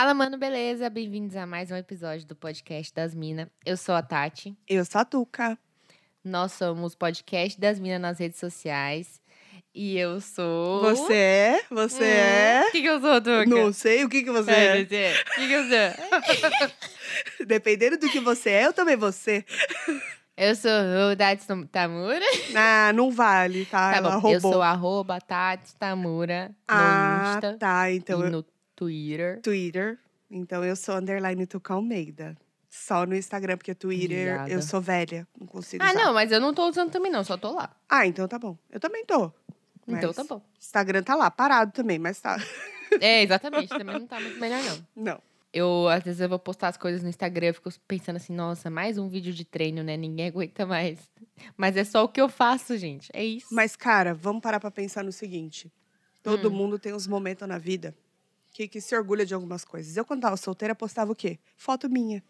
Fala, mano, beleza? Bem-vindos a mais um episódio do podcast das Minas. Eu sou a Tati. Eu sou a Tuca. Nós somos podcast das Minas nas redes sociais. E eu sou. Você é? Você é? O que, que eu sou, Tuca? Não sei o que, que você É, é. você é. O que, que eu sou? Dependendo do que você é, eu também vou ser. Eu sou o Tati Tamura. Ah, não vale, tá? Tá Ela bom. roubou. Eu sou arroba Tati Tamura no ah, Insta tá. Então, e eu... no Twitter. Twitter. Então, eu sou underline Tuca Almeida. Só no Instagram, porque Twitter eu sou velha. Não consigo Ah, usar. não, mas eu não tô usando também, não. Só tô lá. Ah, então tá bom. Eu também tô. Então tá bom. Instagram tá lá, parado também, mas tá. É, exatamente. Também não tá muito melhor, não. Não. Eu, às vezes, eu vou postar as coisas no Instagram, eu fico pensando assim, nossa, mais um vídeo de treino, né? Ninguém aguenta mais. Mas é só o que eu faço, gente. É isso. Mas, cara, vamos parar pra pensar no seguinte. Todo Hum. mundo tem uns momentos na vida que, que se orgulha de algumas coisas. Eu, quando tava solteira, postava o quê? Foto minha.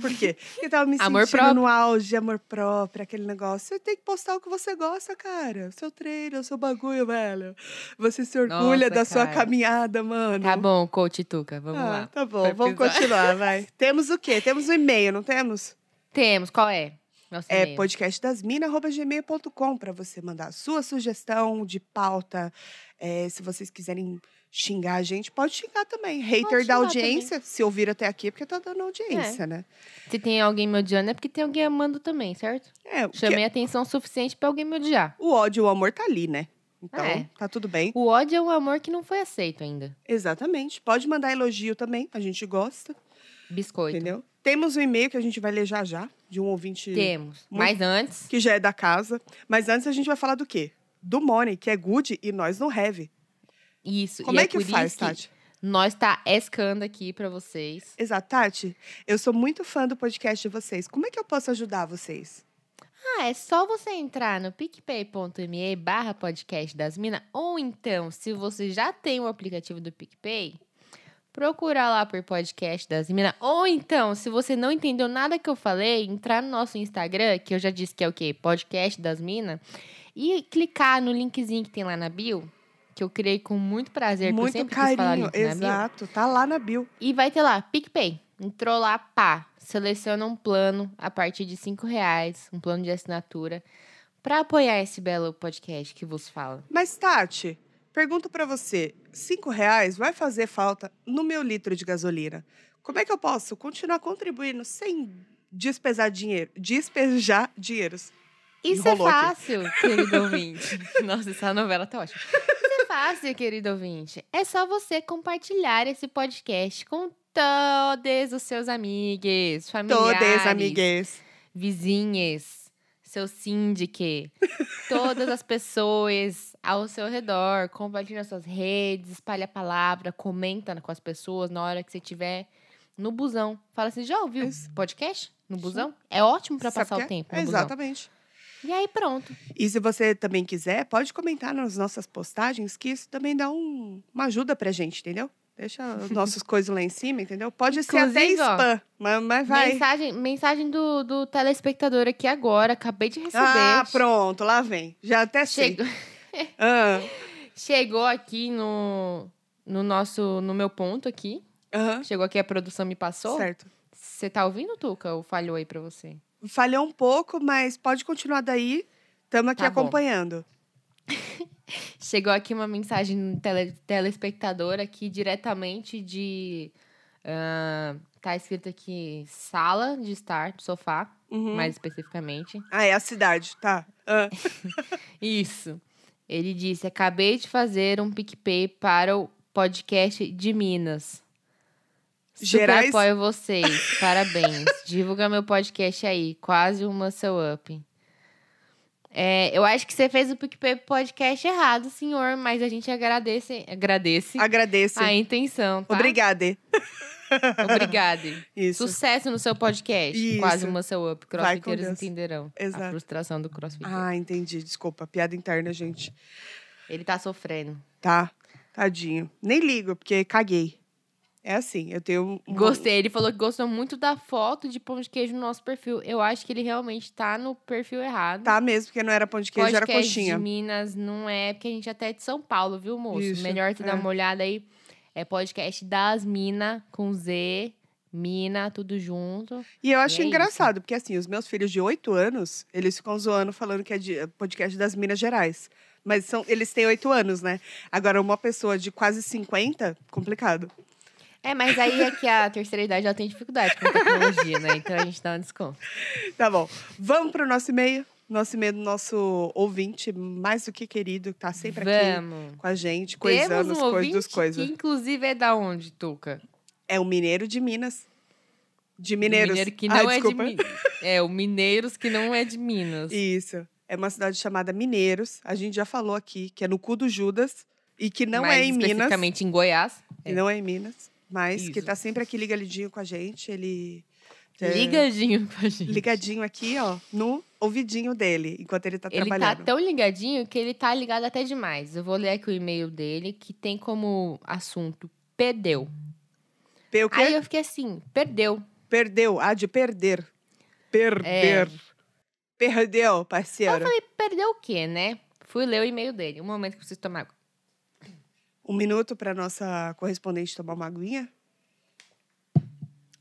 Por quê? Porque tava me Amor sentindo próprio. no auge amor próprio, aquele negócio. Você tem que postar o que você gosta, cara. O seu treino, o seu bagulho, velho. Você se orgulha Nossa, da sua cara. caminhada, mano. Tá bom, coach Tuca, vamos Ah, lá. Tá bom, Pro vamos episódio. continuar, vai. temos o quê? Temos um e-mail, não temos? Temos, qual é? Nosso É podcastdasmina.gmail.com para você mandar a sua sugestão de pauta. É, se vocês quiserem xingar a gente, pode xingar também. Hater xingar da audiência, se ouvir até aqui, é porque tá dando É. audiência, né? Se tem alguém me odiando, é porque tem alguém amando também, certo? É, Chamei atenção suficiente pra alguém me odiar. o ódio e o amor tá ali, né? Então, É. tá tudo bem. O ódio é um amor que não foi aceito ainda. Exatamente. Pode mandar elogio também, a gente gosta, Biscoito. entendeu? Temos um e-mail que a gente vai ler já já, de um ouvinte Temos. Muito- Mas antes, que já é da casa. Mas antes a gente vai falar do quê? Do money, que é good e nós não have. Isso. Como e é que por faz, que Tati? Nós tá escando aqui pra vocês. Exato, Tati, eu sou muito fã do podcast de vocês. Como é que eu posso ajudar vocês? Ah, é só você entrar no picpay.me barra podcast das minas. Ou então, se você já tem o aplicativo do PicPay, procura lá por podcast das minas. Ou então, se você não entendeu nada que eu falei, entrar no nosso Instagram, que eu já disse que é o quê? Podcast das minas. E clicar no linkzinho que tem lá na bio, que eu criei com muito prazer, porque eu muito sempre quis falar carinho, link bio. exato. Tá lá na bio. E vai ter lá, PicPay. Entrou lá, pá. Seleciona um plano a partir de cinco reais, um plano de assinatura, para apoiar esse belo podcast que vos fala. Mas, Tati, pergunto pra você: cinco reais vai fazer falta no meu litro de gasolina? Como é que eu posso continuar contribuindo sem despesar dinheiro? Despejar dinheiros. Isso é Enrolou aqui. fácil, querido ouvinte. Nossa, essa novela tá ótima. Isso é fácil, querido ouvinte. É só você compartilhar esse podcast com todos os seus amigos, familiares. Todas, amigues. vizinhas, seu síndique, todas as pessoas ao seu redor. Compartilha nas suas redes, espalha a palavra, comenta com as pessoas na hora que você estiver no busão. Fala assim, já ouviu Isso. podcast no busão? É ótimo Sabe passar o tempo. Exatamente. E aí pronto. E se você também quiser, pode comentar nas nossas postagens, que isso também dá um- uma ajuda pra gente, entendeu? Deixa os nossos coisas lá em cima, entendeu? Pode ser até Inclusive, ó, spam, mas, mas vai. Mensagem, mensagem do, do telespectador aqui agora. Acabei de receber. Ah, pronto, lá vem. Já até sei. Chegou, Ah, chegou aqui no, no nosso no meu ponto aqui. aham, Chegou aqui, a produção me passou. certo. Você tá ouvindo, Tuca? Ou falhou aí pra você? Falhou um pouco, mas pode continuar daí. Estamos aqui Tá acompanhando. Chegou aqui uma mensagem do tele, telespectador aqui diretamente de. ah, tá escrito aqui sala de estar, sofá, Uhum. mais especificamente. Ah, é a cidade, tá. Ah, Isso. Ele disse: acabei de fazer um PicPay para o podcast de Minas. Super Gerais? apoio vocês. Parabéns. Divulga meu podcast aí. Quase um muscle up. É, eu acho que você fez o PicPay podcast errado, senhor, mas a gente agradece, agradece agradeço. a intenção, tá? Obrigada. Obrigada. Isso. Sucesso no seu podcast. Isso. Quase um muscle up. Crossfiteiros entenderão a Exato. frustração do crossfit. Ah, entendi. Desculpa. Piada interna, gente. Ele tá sofrendo. Tá. Tadinho. Nem ligo, porque caguei. É assim, eu tenho. um- Gostei. Ele falou que gostou muito da foto de pão de queijo no nosso perfil. Eu acho que ele realmente tá no perfil errado. Tá mesmo, porque não era pão de queijo, era coxinha. de Minas não é, porque a gente até é de São Paulo, viu, moço? Isso, Melhor dar é. uma olhada aí. É podcast das Mina com Z, Mina, tudo junto. E eu acho é isso. engraçado, porque assim, os meus filhos de 8 anos, eles ficam zoando falando que é de podcast das Minas Gerais. Mas são, eles têm 8 anos, né? Agora, uma pessoa de quase 50, complicado. É, mas aí é que a terceira idade ela tem dificuldade com tecnologia, né? Então a gente dá um desconto. Tá bom. Vamos pro nosso e-mail. Nosso e-mail do nosso ouvinte, mais do que querido, que tá sempre aqui Vamos. com a gente, Temos coisando um as coisas coisas. que inclusive é da onde, Tuca? É o Mineiro de Minas. De Mineiros. Mineiro que não é desculpa. de Minas. É, o Mineiros que não é de Minas. Isso. É uma cidade chamada Mineiros. A gente já falou aqui, que é no cu do Judas. E que não Mais é em Minas. especificamente em Goiás. E não é em Minas. Mas que Isso. tá sempre aqui ligadinho com a gente. Ele. é, Ligadinho com a gente. Ligadinho aqui, ó, no ouvidinho dele, enquanto ele tá Ele tá trabalhando. tão ligadinho que ele tá ligado até demais. Eu vou ler aqui o e-mail dele, que tem como assunto perdeu. Pe- o quê? Aí eu fiquei assim, perdeu. Perdeu. Ah, de perder. Perder. Perdeu, Eu parceiro. falei, perdeu o quê, né? Fui ler o e-mail dele. Um momento que preciso tomar água. Um minuto pra nossa correspondente tomar uma aguinha.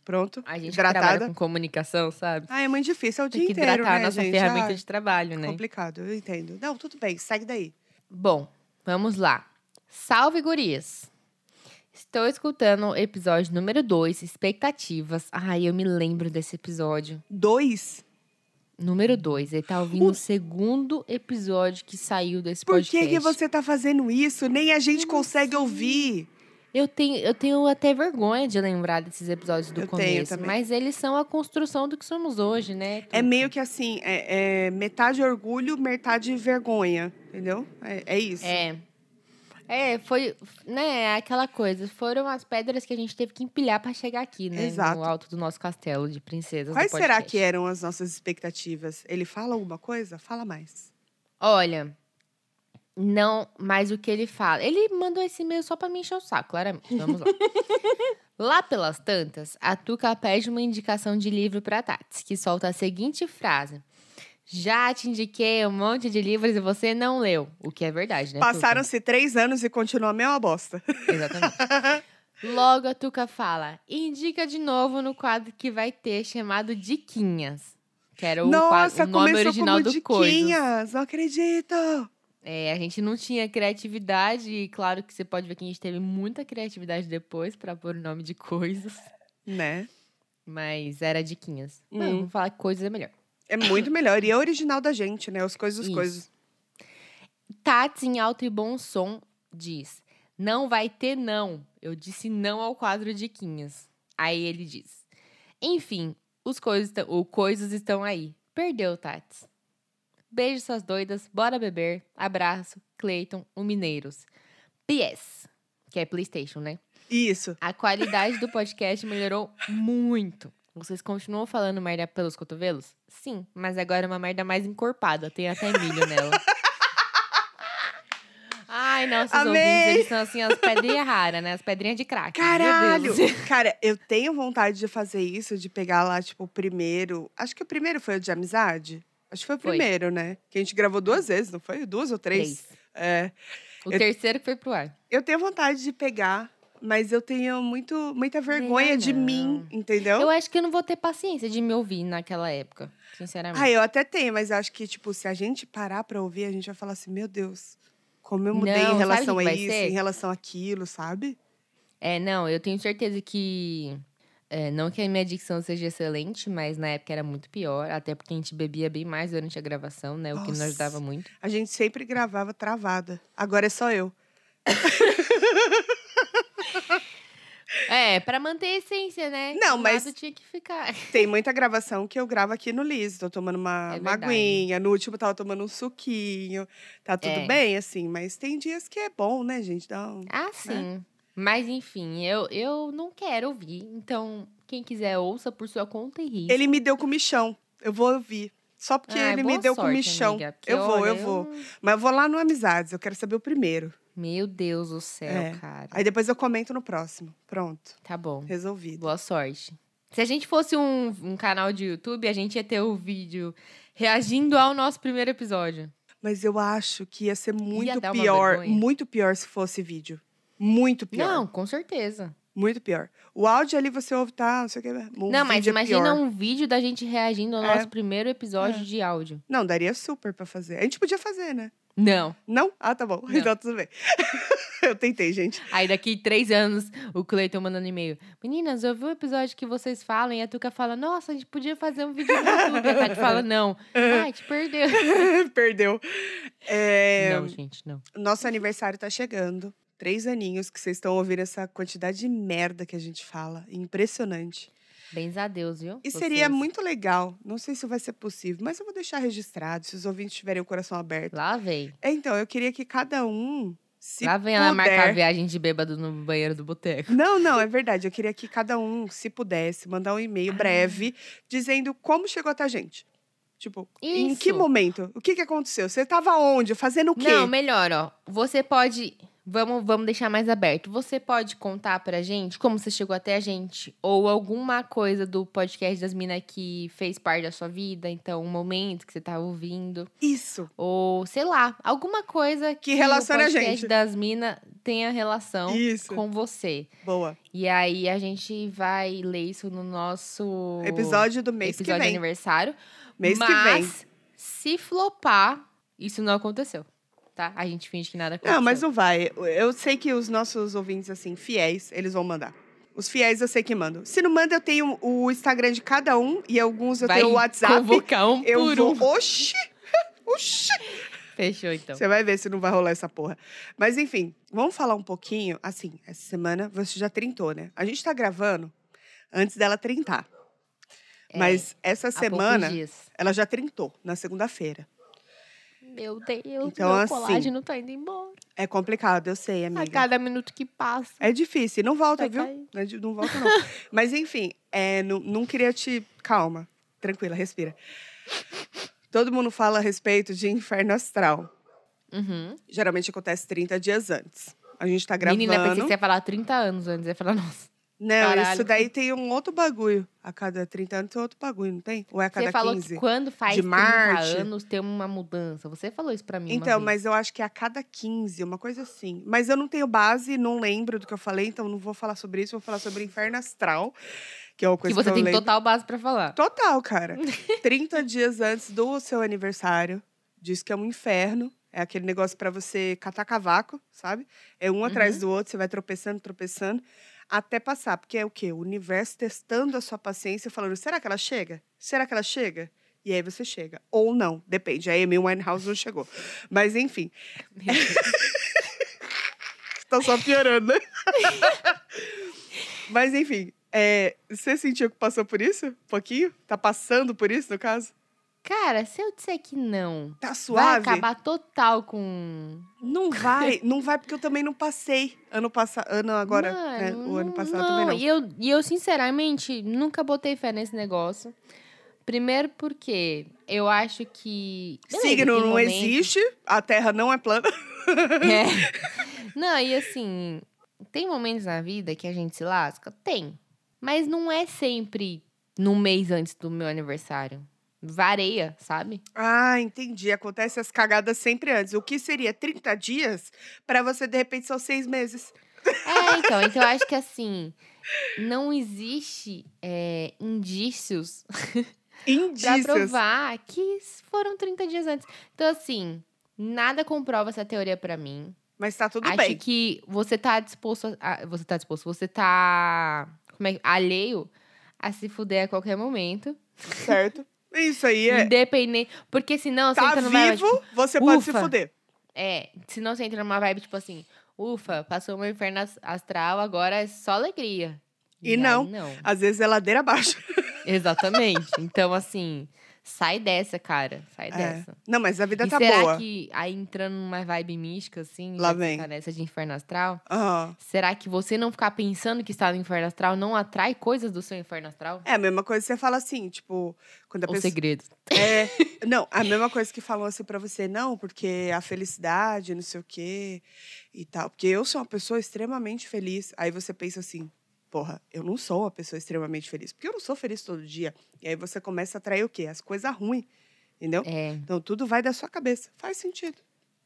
Pronto. A gente que trabalha hidratada. com comunicação, sabe? Ah, é muito difícil. É o Tem dia que inteiro, hidratar né, a nossa gente? ferramenta Ah, de trabalho, né? Complicado, eu entendo. Não, tudo bem, segue daí. Bom, vamos lá. Salve, gurias! Estou escutando o episódio número 2, Expectativas. Ai, eu me lembro desse episódio. Dois? Número 2. Ele tá ouvindo O- o segundo episódio que saiu desse Por podcast. que, que você tá fazendo isso? Nem a gente consegue ouvir. Eu tenho, eu tenho até vergonha de lembrar desses episódios do Eu começo. Mas eles são a construção do que somos hoje, né? É meio que assim, é, é metade orgulho, metade vergonha, entendeu? É, é isso. É. É, foi, né, aquela coisa. Foram as pedras que a gente teve que empilhar pra chegar aqui, né? Exato. No alto do nosso castelo de princesas. Quais será que eram as nossas expectativas? Ele fala alguma coisa? Fala mais. Olha, não, mas o que ele fala. Ele mandou esse e-mail só pra me encher o saco, claramente. Vamos lá. lá pelas tantas, a Tuca pede uma indicação de livro pra Tati, que solta a seguinte frase. Já te indiquei um monte de livros e você não leu. O que é verdade, né? Passaram-se três anos e continua a mesma bosta. Exatamente. Logo a Tuca fala: indica de novo no quadro que vai ter chamado Diquinhas. Que era o, Nossa, o nome original como do Coisas. diquinhas. Não acredito. É, a gente não tinha criatividade, e claro que você pode ver que a gente teve muita criatividade depois pra pôr o nome de coisas, Né? mas era diquinhas. Hum. Não, vamos falar que coisas é melhor. É muito melhor. E é original da gente, né? Os coisas, os Isso. coisas. Tati, em alto e bom som, diz: Não vai ter não. Eu disse não ao quadro Diquinhas. Aí ele diz: Enfim, os coisas, tão- o coisas estão aí. Perdeu, Tati. Beijo, suas doidas. Bora beber. Abraço. Cleiton, o Mineiros. PS. Que é PlayStation, né? Isso. A qualidade do podcast melhorou muito. Vocês continuam falando merda pelos cotovelos? Sim, mas agora é uma merda mais encorpada. Tem até milho nela. Ai, nossos Amei! ouvintes, eles são assim, as pedrinhas raras, né? As pedrinhas de crack. Caralho! Cara, eu tenho vontade de fazer isso, de pegar lá, tipo, o primeiro. Acho que o primeiro foi o de amizade. Acho que foi o Foi. primeiro, né? Que a gente gravou duas vezes, não foi? Duas ou três? Três. É. O Eu- terceiro que foi pro ar. Eu tenho vontade de pegar, mas eu tenho muito, muita vergonha de não. mim, entendeu? Eu acho que eu não vou ter paciência de me ouvir naquela época, sinceramente. Ah, eu até tenho, mas acho que, tipo, se a gente parar pra ouvir, a gente vai falar assim, meu Deus, como eu mudei Não, em relação que a isso, ser? em relação àquilo, sabe? É, não, eu tenho certeza que. é, não que a minha dicção seja excelente, mas na época era muito pior. Até porque a gente bebia bem mais durante a gravação, né? O que não Nossa. ajudava muito. A gente sempre gravava travada. Agora é só eu. É, pra manter a essência, né? Não, mas- tinha que ficar. Tem muita gravação que eu gravo aqui no Liz. Tô tomando uma, É uma aguinha. No último, tava tomando um suquinho. Tá tudo É. bem, assim. Mas tem dias que é bom, né, gente? Dá um... Ah, sim. Mas enfim, eu, eu não quero ouvir. Então, quem quiser, ouça por sua conta e risco. Ele me deu comichão. Eu vou ouvir. Só porque Ah, ele me deu sorte, comichão. amiga, eu vou, olha, eu vou. Mas eu vou lá no Amizades. Eu quero saber o primeiro. Meu Deus do céu, É. cara. Aí depois eu comento no próximo. Pronto. Tá bom. Resolvido. Boa sorte. Se a gente fosse um, um canal de YouTube, a gente ia ter o vídeo reagindo ao nosso primeiro episódio. Mas eu acho que ia ser muito uma pior. Muito pior se fosse vídeo. Muito pior. Não, com certeza. Muito pior. O áudio ali você ouve, tá, não sei o que. Não, mas é imagina pior. um vídeo da gente reagindo ao É. nosso primeiro episódio É. de áudio. Não, daria super pra fazer. A gente podia fazer, né? Não. Não? Ah, tá bom. Não. Então tudo bem. eu tentei, gente. Aí daqui três anos, o Cleiton mandando e-mail. Meninas, eu vi o episódio que vocês falam e a Tuca fala, nossa, a gente podia fazer um vídeo no YouTube. A Tati fala, não. Ai, te perdeu. Perdeu. É, Não, gente, não. Nosso aniversário tá chegando. Três aninhos que vocês estão ouvindo essa quantidade de merda que a gente fala. Impressionante. Bens a Deus, viu? E seria Vocês. muito legal. Não sei se vai ser possível, mas eu vou deixar registrado, se os ouvintes tiverem o coração aberto. Lá vem. É, Então, eu queria que cada um, se Lá vem ela marcar a puder... viagem de bêbado no banheiro do boteco. Não, não, é verdade. Eu queria que cada um, se pudesse, mandar um e-mail Ah. breve dizendo como chegou até a gente. Tipo, em que Isso. momento? O que, que aconteceu? Você tava onde? Fazendo o quê? Não, melhor, ó. Você pode. Vamos, vamos deixar mais aberto. Você pode contar pra gente como você chegou até a gente? Ou alguma coisa do podcast das minas que fez parte da sua vida? Então, um momento que você tava ouvindo. Isso. Ou, sei lá, alguma coisa que, relaciona a o podcast gente. das minas tenha relação Isso. com você. Boa. E aí a gente vai ler isso no nosso Episódio do mês episódio que de vem. aniversário. Mês que mas, vem. se flopar, isso não aconteceu. Tá? A gente finge que nada aconteceu. Não, mas não vai. Eu sei que os nossos ouvintes, assim, fiéis, eles vão mandar. Os fiéis eu sei que mandam. Se não manda, eu tenho o Instagram de cada um e alguns eu vai tenho o WhatsApp. convocar um Eu por vou. um. Oxi! Oxi! Fechou, então. Você vai ver se não vai rolar essa porra. Mas enfim, vamos falar um pouquinho. Assim, essa semana você já trintou, né? A gente tá gravando antes dela trintar. É, Mas essa semana, ela já trintou, na segunda-feira. Meu Deus, Então, meu assim, colágeno tá indo embora. É complicado, eu sei, A amiga. cada minuto que passa. É difícil. Não volta, viu? cair. Não é Não volta, não. Mas, enfim, é, não, não queria te. Calma. Tranquila, respira. Todo mundo fala a respeito de inferno astral. Uhum. Geralmente acontece 30 dias antes. A gente tá gravando. Menina, pensei que você ia falar 30 anos antes. Eu ia falar, nossa. Não, Caralho. isso daí tem um outro bagulho. A cada 30 anos tem outro bagulho, não tem? Ou é a cada Você falou 15? que quando faz de 30 Marte. anos tem uma mudança. Você falou isso pra mim Então, mas eu acho que é a cada 15, uma coisa assim. Mas eu não tenho base, não lembro do que eu falei, então não vou falar sobre isso. Vou falar sobre inferno astral, que é uma Que coisa que, você eu tem lembro. total base pra falar. Total, cara. 30 dias antes do seu aniversário, diz que é um inferno. É aquele negócio pra você catar cavaco, sabe? É um atrás do outro, você vai tropeçando, tropeçando, até passar. Porque é o quê? O universo testando a sua paciência, falando: será que ela chega? Será que ela chega? E aí você chega. Ou não, depende. A Amy Winehouse não chegou. Mas enfim, tá só piorando, né? Mas enfim, é, você sentiu que passou por isso? Um pouquinho? Tá passando por isso, no caso? Cara, se eu disser que não, Tá vai suave? acabar total com. Não vai, não vai porque eu também não passei. Ano passado, ano agora, né? Mano, O ano não- passado também não. E eu, e eu, sinceramente, nunca botei fé nesse negócio. Primeiro porque eu acho que. beleza, Signo não momentos- existe, a Terra não é plana. É. Não, e assim, tem momentos na vida que a gente se lasca? Tem. Mas não é sempre no mês antes do meu aniversário. Vareia, sabe? Ah, entendi. Acontece as cagadas sempre antes. O que seria 30 dias pra você, de repente, são seis meses. É, então, então eu acho que assim, não existe é, indícios pra Indícios. provar que foram 30 dias antes. Então, assim, nada comprova essa teoria pra mim. Mas tá tudo acho bem. que você tá disposto a- Você tá disposto, você tá. Como é que. Alheio a se fuder a qualquer momento. Certo? Isso aí é. Independente. Porque senão você Tá entra numa vibe, vivo, você pode se fuder. É, senão você entra numa vibe tipo assim, ufa, passou meu inferno as- astral, agora é só alegria. E aí, não. não. Às vezes é ladeira abaixo. Exatamente. Então, assim, sai dessa, cara. Sai É. dessa. Não, mas a vida E tá será boa. que aí entrando numa vibe mística, assim, Lá vem. nessa de inferno astral, Aham. será que você não ficar pensando que está no inferno astral não atrai coisas do seu inferno astral? É a mesma coisa que você fala assim, tipo, quando a Ou pessoa. segredos? É, não, a mesma coisa que falam assim pra você, não, porque a felicidade, não sei o quê e tal. Porque eu sou uma pessoa extremamente feliz. Aí você pensa assim, porra, eu não sou uma pessoa extremamente feliz. Porque eu não sou feliz todo dia. E aí você começa a atrair o quê? As coisas ruins, entendeu? É. Então tudo vai da sua cabeça. Faz sentido.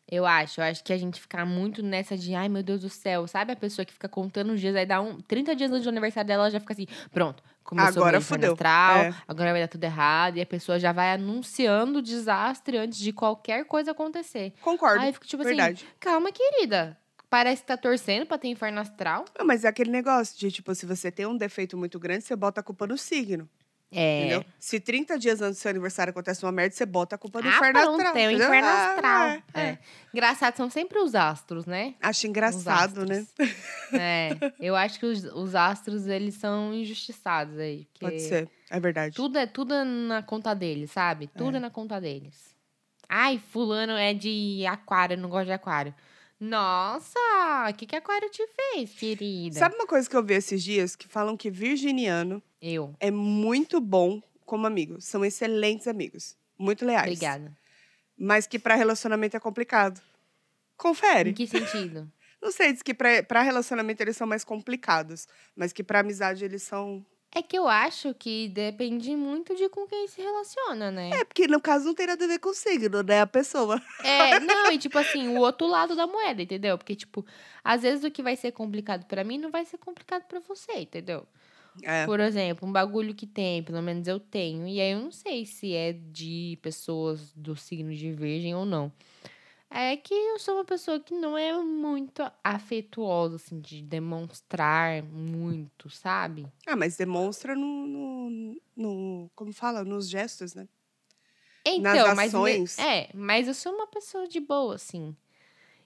Eu acho, eu acho que a gente ficar muito nessa de, ai meu Deus do céu, sabe a pessoa que fica contando os dias, aí dá um 30 dias antes do aniversário dela, ela já fica assim, pronto, começou Agora fudeu. astral, É. agora vai dar tudo errado, e a pessoa já vai anunciando o desastre antes de qualquer coisa acontecer. Concordo. Aí eu fico tipo verdade. assim, calma, querida. Parece que tá torcendo pra ter inferno astral. Não, mas é aquele negócio de, tipo, se você tem um defeito muito grande, você bota a culpa no signo. É. Entendeu? Se 30 dias antes do seu aniversário acontece uma merda, você bota a culpa no ah, inferno pronto, astral. tem o inferno Ah, astral. é, é. É. Engraçado, são sempre os astros, né? Acho engraçado, né? É, eu acho que os, os astros, eles são injustiçados aí. Pode ser. É verdade. Tudo é, tudo é na conta deles, sabe? Tudo é. na conta deles. Ai, fulano é de aquário, não gosto de aquário. Nossa, o que que aquário te fez, querida? Sabe uma coisa que eu vi esses dias? Que falam que virginiano Eu. é muito bom como amigo. São excelentes amigos. Muito leais. Obrigada. Mas que pra relacionamento é complicado. Confere. Em que sentido? Não sei, diz que pra relacionamento eles são mais complicados. Mas que pra amizade eles são. É que eu acho que depende muito de com quem se relaciona, né? É, porque no caso não tem nada a ver com o signo, né? A pessoa. É, não, e tipo assim, o outro lado da moeda, entendeu? Porque, tipo, às vezes o que vai ser complicado pra mim não vai ser complicado pra você, entendeu? É. Por exemplo, um bagulho que tem, pelo menos eu tenho, e aí eu não sei se é de pessoas do signo de virgem ou não. É que eu sou uma pessoa que não é muito afetuosa, assim, de demonstrar muito, sabe? Ah, mas demonstra no, no, no- Como fala? Nos gestos, né? Então, mas me- ações. é, mas eu sou uma pessoa de boa, assim.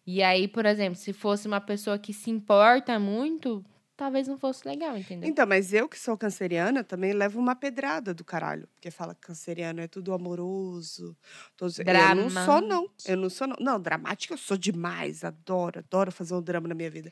E aí, por exemplo, se fosse uma pessoa que se importa muito, talvez não fosse legal, entendeu? Então, mas eu que sou canceriana também levo uma pedrada do caralho. Porque fala que canceriano é tudo amoroso. Todos... Eu não sou, não. Eu não sou, não. Não, dramática eu sou demais. Adoro, adoro fazer um drama na minha vida.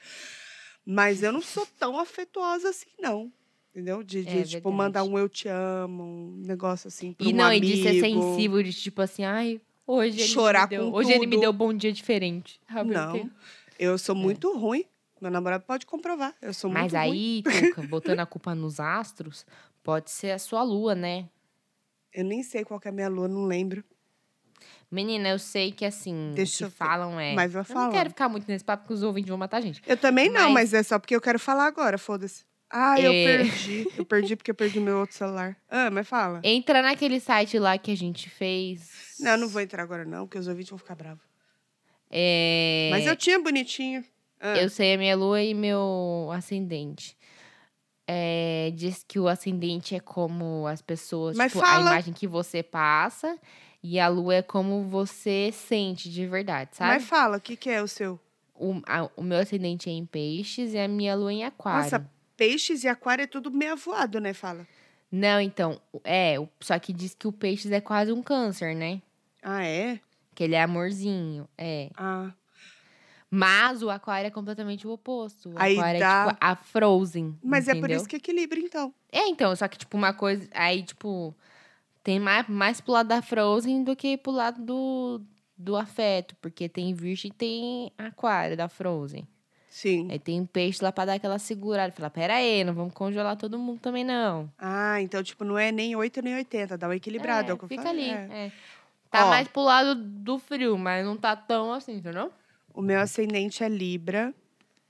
Mas eu não sou tão afetuosa assim, não. Entendeu? De, de, É tipo, verdade. mandar um eu te amo, um negócio assim. Pra E um não, amigo. e de ser sensível, de tipo assim, ai, hoje ele Chorar me deu, com hoje ele me tudo. deu bom dia diferente. Não. Eu sou muito ruim. Meu namorado pode comprovar. Eu sou Mas muito aí, Tuca, botando a culpa nos astros, pode ser a sua lua, né? Eu nem sei qual é a minha lua, não lembro. Menina, eu sei que assim, Deixa o eu que falam é. Mas vai Eu não quero ficar muito nesse papo, porque os ouvintes vão matar a gente. Eu também não, Mas- mas é só porque eu quero falar agora, foda-se. Ah, eu É. perdi. Eu perdi porque eu perdi meu outro celular. Ah, mas fala. Entra naquele site lá que a gente fez. Não, eu não vou entrar agora não, porque os ouvintes vão ficar bravos. É... Mas eu tinha bonitinho. Ah, Eu sei a minha lua e meu ascendente. É, diz que o ascendente é como as pessoas, Mas tipo, a fala. imagem que você passa, e a lua é como você sente de verdade, sabe? Mas fala, o que, que é o seu? O, a- o meu ascendente é em peixes e a minha lua em aquário. Nossa, peixes e aquário é tudo meio avoado, né? Fala. Não, então, é, só que diz que o peixes é quase um câncer, né? Ah, é? Que ele é amorzinho, é. Ah, Mas o aquário é completamente o oposto. O Aí aquário dá- é tipo a Frozen. mas é por entendeu? isso que equilibra, então. É, então, só que, tipo, uma coisa. Aí, tipo, tem mais, mais pro lado da Frozen do que pro lado do, do afeto. Porque tem Virgem e tem Aquário da Frozen. Sim. Aí tem peixe lá pra dar aquela segurada. Falar, pera aí, não vamos congelar todo mundo também, não. Ah, então, tipo, não é nem 8 nem 80, dá uma equilibrada, é, o que eu fica falei. ali. É. é. Tá Ó. mais pro lado do frio, mas não tá tão assim, entendeu? O meu ascendente é Libra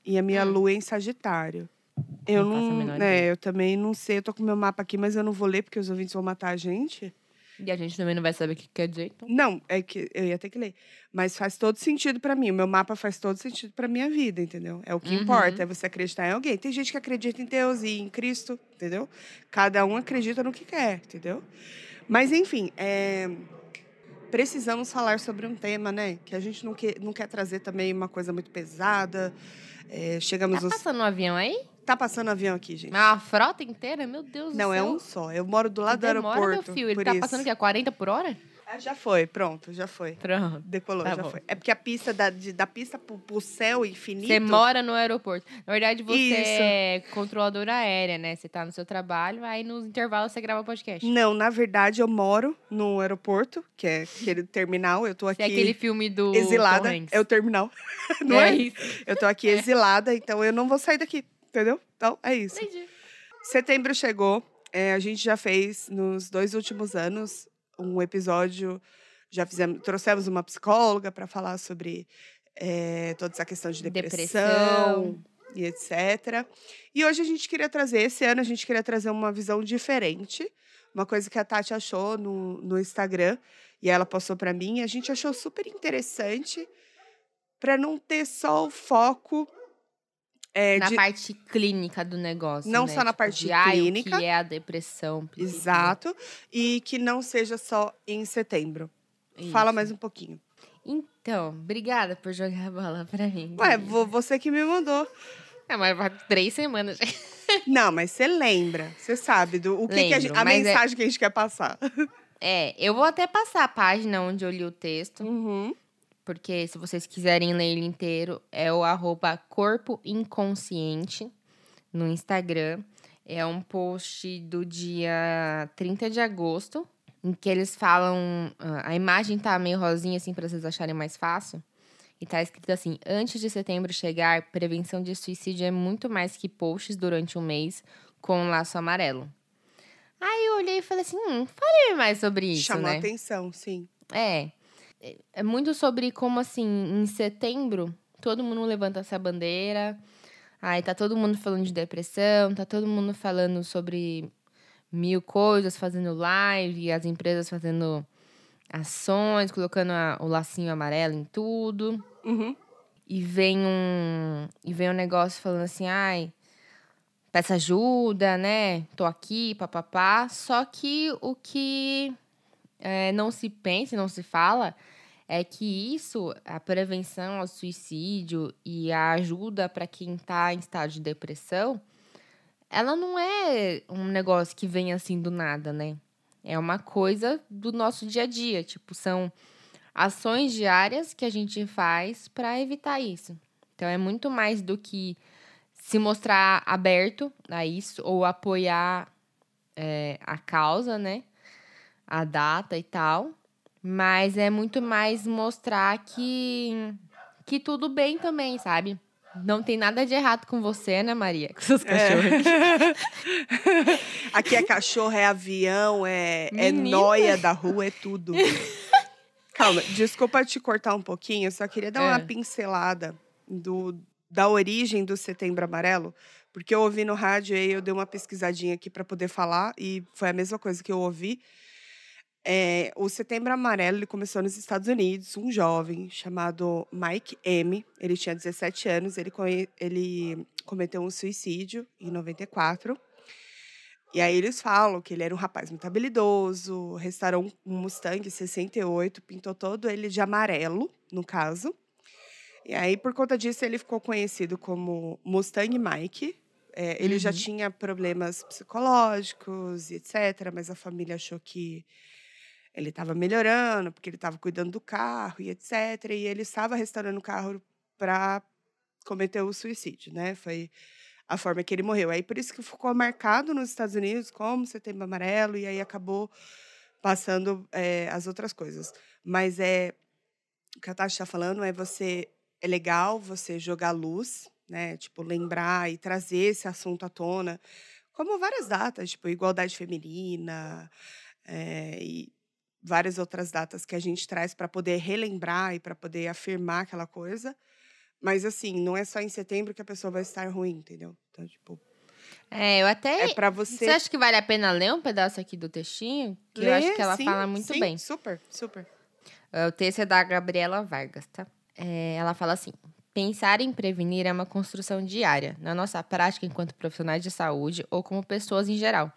e a minha Hum. lua é em Sagitário. Eu Não não, né, eu também não sei, eu tô com meu mapa aqui, mas eu não vou ler porque os ouvintes vão matar a gente. E a gente também não vai saber o que quer dizer, então. Não, é que eu ia ter que ler. Mas faz todo sentido pra mim. O meu mapa faz todo sentido pra minha vida, entendeu? É o que Uhum. importa, é você acreditar em alguém. Tem gente que acredita em Deus e em Cristo, entendeu? Cada um acredita no que quer, entendeu? Mas, enfim, é, precisamos falar sobre um tema, né? Que a gente não quer, não quer trazer também uma coisa muito pesada. É, chegamos Tá nos... passando um avião aí? Tá passando avião aqui, gente. Mas uma frota inteira? Meu Deus Não, do é céu. um só. Eu moro do lado do Demora, meu aeroporto. filho. Ele tá isso. passando o quê? 40 por hora? Ah, já foi, pronto, já foi. Pronto. Decolou, Tá já bom. foi. É porque a pista da, de- da pista pro, pro céu infinito. Você mora no aeroporto. Na verdade, você Isso. é controladora aérea, né? Você tá no seu trabalho, aí nos intervalos você grava podcast. Não, na verdade, eu moro no aeroporto, que é aquele terminal. Eu tô Você aqui é aquele filme do exilada. É o terminal. Não é? isso. Eu tô aqui exilada, então eu não vou sair daqui, entendeu? Então, é isso. Entendi. Setembro chegou. é, a gente já fez, nos dois últimos anos, um episódio Já fizemos, trouxemos uma psicóloga para falar sobre é, toda essa questão de depressão, depressão, e etc. E hoje a gente queria trazer, esse ano a gente queria trazer uma visão diferente, uma coisa que a Tati achou no, no Instagram e ela passou para mim, a gente achou super interessante para não ter só o foco é, na de... parte clínica do negócio. Não né? só na tipo, parte de, clínica. que é a depressão. Exato. E que não seja só em setembro. Isso. Fala mais um pouquinho. Então, obrigada por jogar a bola pra mim. Ué, você que me mandou. É, mas vai três semanas. Não, mas você lembra. Você sabe do o que, Lembro, que a, gente, a é mensagem é... que a gente quer passar. É, eu vou até passar a página onde eu li o texto. Uhum. Porque se vocês quiserem ler ele inteiro, é o arroba Corpo Inconsciente no Instagram. É um post do dia 30 de agosto em que eles falam. Ah, a imagem tá meio rosinha, assim, para vocês acharem mais fácil. E tá escrito assim: antes de setembro chegar, prevenção de suicídio é muito mais que posts durante um mês com um laço amarelo. Aí eu olhei e falei assim: hum, fale mais sobre isso. Chamou né? atenção, sim. É. É muito sobre como, assim, em setembro, todo mundo levanta essa bandeira. Aí tá todo mundo falando de depressão, tá todo mundo falando sobre mil coisas, fazendo live, as empresas fazendo ações, colocando a, o lacinho amarelo em tudo. Uhum. E vem um e vem um negócio falando assim, ai, peça ajuda, né? Tô aqui, papapá. Só que o que é, não se pensa, não se fala, é que isso, a prevenção ao suicídio e a ajuda para quem está em estado de depressão, ela não é um negócio que vem assim do nada, né? É uma coisa do nosso dia a dia. Tipo, são ações diárias que a gente faz para evitar isso. Então, é muito mais do que se mostrar aberto a isso ou apoiar é, a causa, né? A data e tal. Mas é muito mais mostrar que, que tudo bem também, sabe? Não tem nada de errado com você, né, Maria? Com seus cachorros. É. Aqui é cachorro, é avião, é, é noia da rua, é tudo. Calma, desculpa te cortar um pouquinho, eu só queria dar é. uma pincelada do, da origem do Setembro Amarelo, porque eu ouvi no rádio e eu dei uma pesquisadinha aqui para poder falar e foi a mesma coisa que eu ouvi. É, o Setembro Amarelo ele começou nos Estados Unidos. Um jovem chamado Mike M. Ele tinha 17 anos. Ele, ele cometeu um suicídio em 94. E aí eles falam que ele era um rapaz muito habilidoso, restaurou um Mustang 68, pintou todo ele de amarelo, no caso. E aí, por conta disso, ele ficou conhecido como Mustang Mike. É, ele uhum. já tinha problemas psicológicos etc., mas a família achou que ele estava melhorando, porque ele estava cuidando do carro e etc. E ele estava restaurando o carro para cometer o suicídio, né? Foi a forma que ele morreu. Aí por isso que ficou marcado nos Estados Unidos como Setembro Amarelo e aí acabou passando é, as outras coisas. Mas é o que a Tati está falando é você é legal você jogar luz, né? Tipo lembrar e trazer esse assunto à tona, como várias datas, tipo igualdade feminina. É, e várias outras datas que a gente traz para poder relembrar e para poder afirmar aquela coisa. Mas assim, não é só em setembro que a pessoa vai estar ruim, entendeu? Então, tipo, é, eu até. É para você. Você acha que vale a pena ler um pedaço aqui do textinho? Que Lê, eu acho que ela sim, fala muito sim, bem. Super, super. É, o texto é da Gabriela Vargas, tá? É, ela fala assim: pensar em prevenir é uma construção diária, na nossa prática enquanto profissionais de saúde ou como pessoas em geral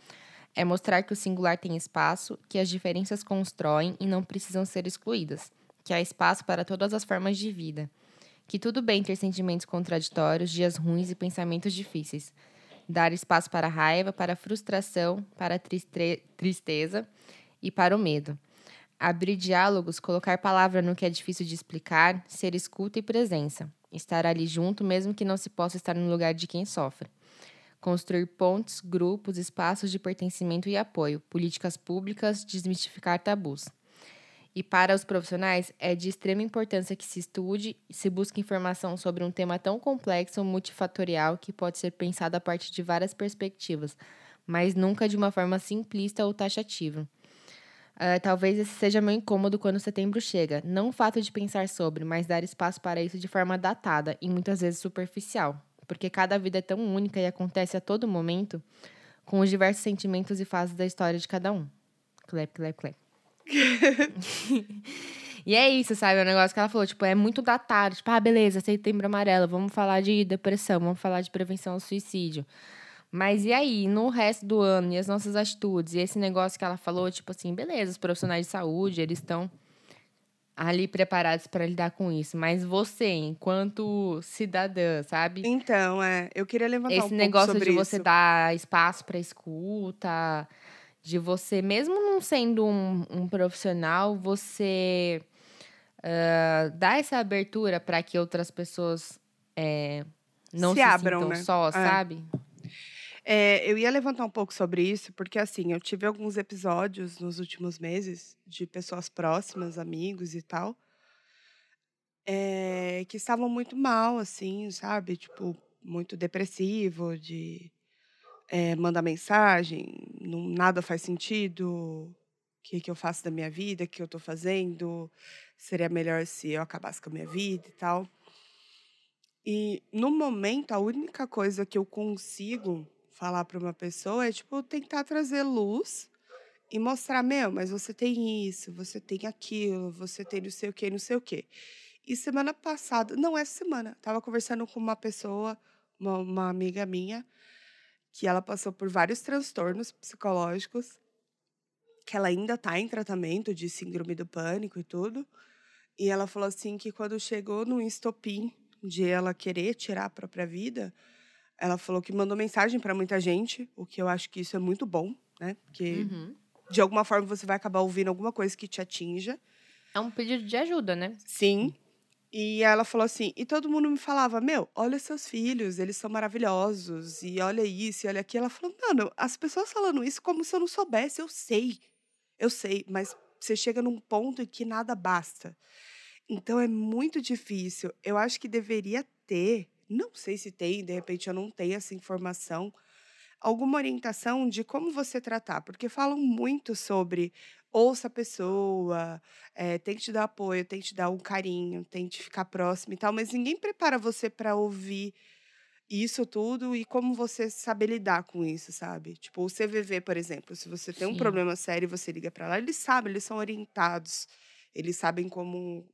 é mostrar que o singular tem espaço, que as diferenças constroem e não precisam ser excluídas, que há espaço para todas as formas de vida, que tudo bem ter sentimentos contraditórios, dias ruins e pensamentos difíceis, dar espaço para a raiva, para a frustração, para a tristeza e para o medo. Abrir diálogos, colocar palavra no que é difícil de explicar, ser escuta e presença. Estar ali junto, mesmo que não se possa estar no lugar de quem sofre construir pontes, grupos, espaços de pertencimento e apoio, políticas públicas, desmistificar tabus. E para os profissionais, é de extrema importância que se estude e se busque informação sobre um tema tão complexo, multifatorial, que pode ser pensado a partir de várias perspectivas, mas nunca de uma forma simplista ou taxativa. Uh, talvez esse seja meu incômodo quando setembro chega. Não o fato de pensar sobre, mas dar espaço para isso de forma datada e muitas vezes superficial. Porque cada vida é tão única e acontece a todo momento, com os diversos sentimentos e fases da história de cada um. Clap, clap, clap. e é isso, sabe? O negócio que ela falou, tipo, é muito datado. Tipo, ah, beleza, setembro amarelo, vamos falar de depressão, vamos falar de prevenção ao suicídio. Mas e aí, no resto do ano, e as nossas atitudes, e esse negócio que ela falou, tipo assim, beleza, os profissionais de saúde, eles estão ali preparados para lidar com isso. Mas você, enquanto cidadã, sabe? Então, é, eu queria levantar esse um negócio de você isso. dar espaço para escuta, de você, mesmo não sendo um, um profissional, você uh, dar essa abertura para que outras pessoas é, não Se se, abram, né? só, É. sabe? É, eu ia levantar um pouco sobre isso, porque assim, eu tive alguns episódios nos últimos meses de pessoas próximas, amigos e tal, é, que estavam muito mal, assim, sabe? Tipo, muito depressivo, de é, mandar mensagem, não, nada faz sentido, o que, que eu faço da minha vida, o que eu tô fazendo, seria melhor se eu acabasse com a minha vida e tal. E no momento, a única coisa que eu consigo falar para uma pessoa é tipo tentar trazer luz e mostrar, meu, mas você tem isso, você tem aquilo, você tem não sei o quê, não sei o quê. E semana passada, não essa semana, tava conversando com uma pessoa, uma, uma amiga minha, que ela passou por vários transtornos psicológicos, que ela ainda tá em tratamento de síndrome do pânico e tudo. E ela falou assim que quando chegou no estopim de ela querer tirar a própria vida, ela falou que mandou mensagem para muita gente, o que eu acho que isso é muito bom, né? Porque Uhum. de alguma forma você vai acabar ouvindo alguma coisa que te atinja. É um pedido de ajuda, né? Sim. E ela falou assim, e todo mundo me falava, meu, olha seus filhos, eles são maravilhosos, e olha isso, e olha aquilo. Ela falou, mano, as pessoas falando isso como se eu não soubesse, eu sei, eu sei, mas você chega num ponto em que nada basta. Então é muito difícil. Eu acho que deveria ter, não sei se tem, de repente eu não tenho essa informação, alguma orientação de como você tratar, porque falam muito sobre ouça a pessoa, eh, tente dar apoio, tente dar um carinho, tente ficar próximo e tal, mas ninguém prepara você para ouvir isso tudo e como você saber lidar com isso, sabe? Tipo, o CVV, por exemplo, se você tem um Sim. problema sério e você liga para lá, eles sabem, eles são orientados, eles sabem como,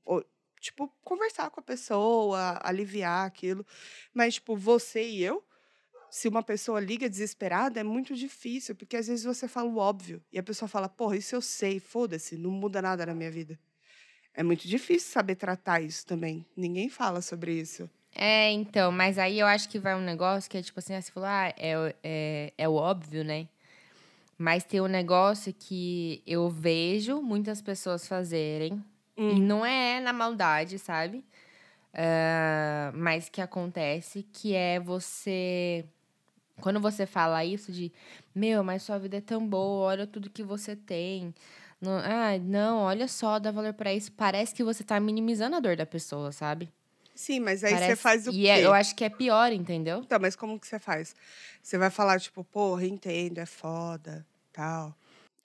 tipo, conversar com a pessoa, aliviar aquilo. Mas, tipo, você e eu, se uma pessoa liga desesperada, é muito difícil, porque às vezes você fala o óbvio e a pessoa fala, porra, isso eu sei, foda-se, não muda nada na minha vida. É muito difícil saber tratar isso também. Ninguém fala sobre isso. É, então, mas aí eu acho que vai um negócio que é tipo assim, ah, você falou, ah, é, é, é o óbvio, né? Mas tem um negócio que eu vejo muitas pessoas fazerem, e Hum. não é na maldade, sabe? Ah, mas que acontece, que é você. Quando você fala isso de, meu, mas sua vida é tão boa, olha tudo que você tem. Não, ah, não, olha só, dá valor pra isso. Parece que você tá minimizando a dor da pessoa, sabe? Sim, mas aí você Parece- faz o e quê? é- eu acho que é pior, entendeu? Então, mas como que você faz? Você vai falar, tipo, porra, entendo, é foda, tal.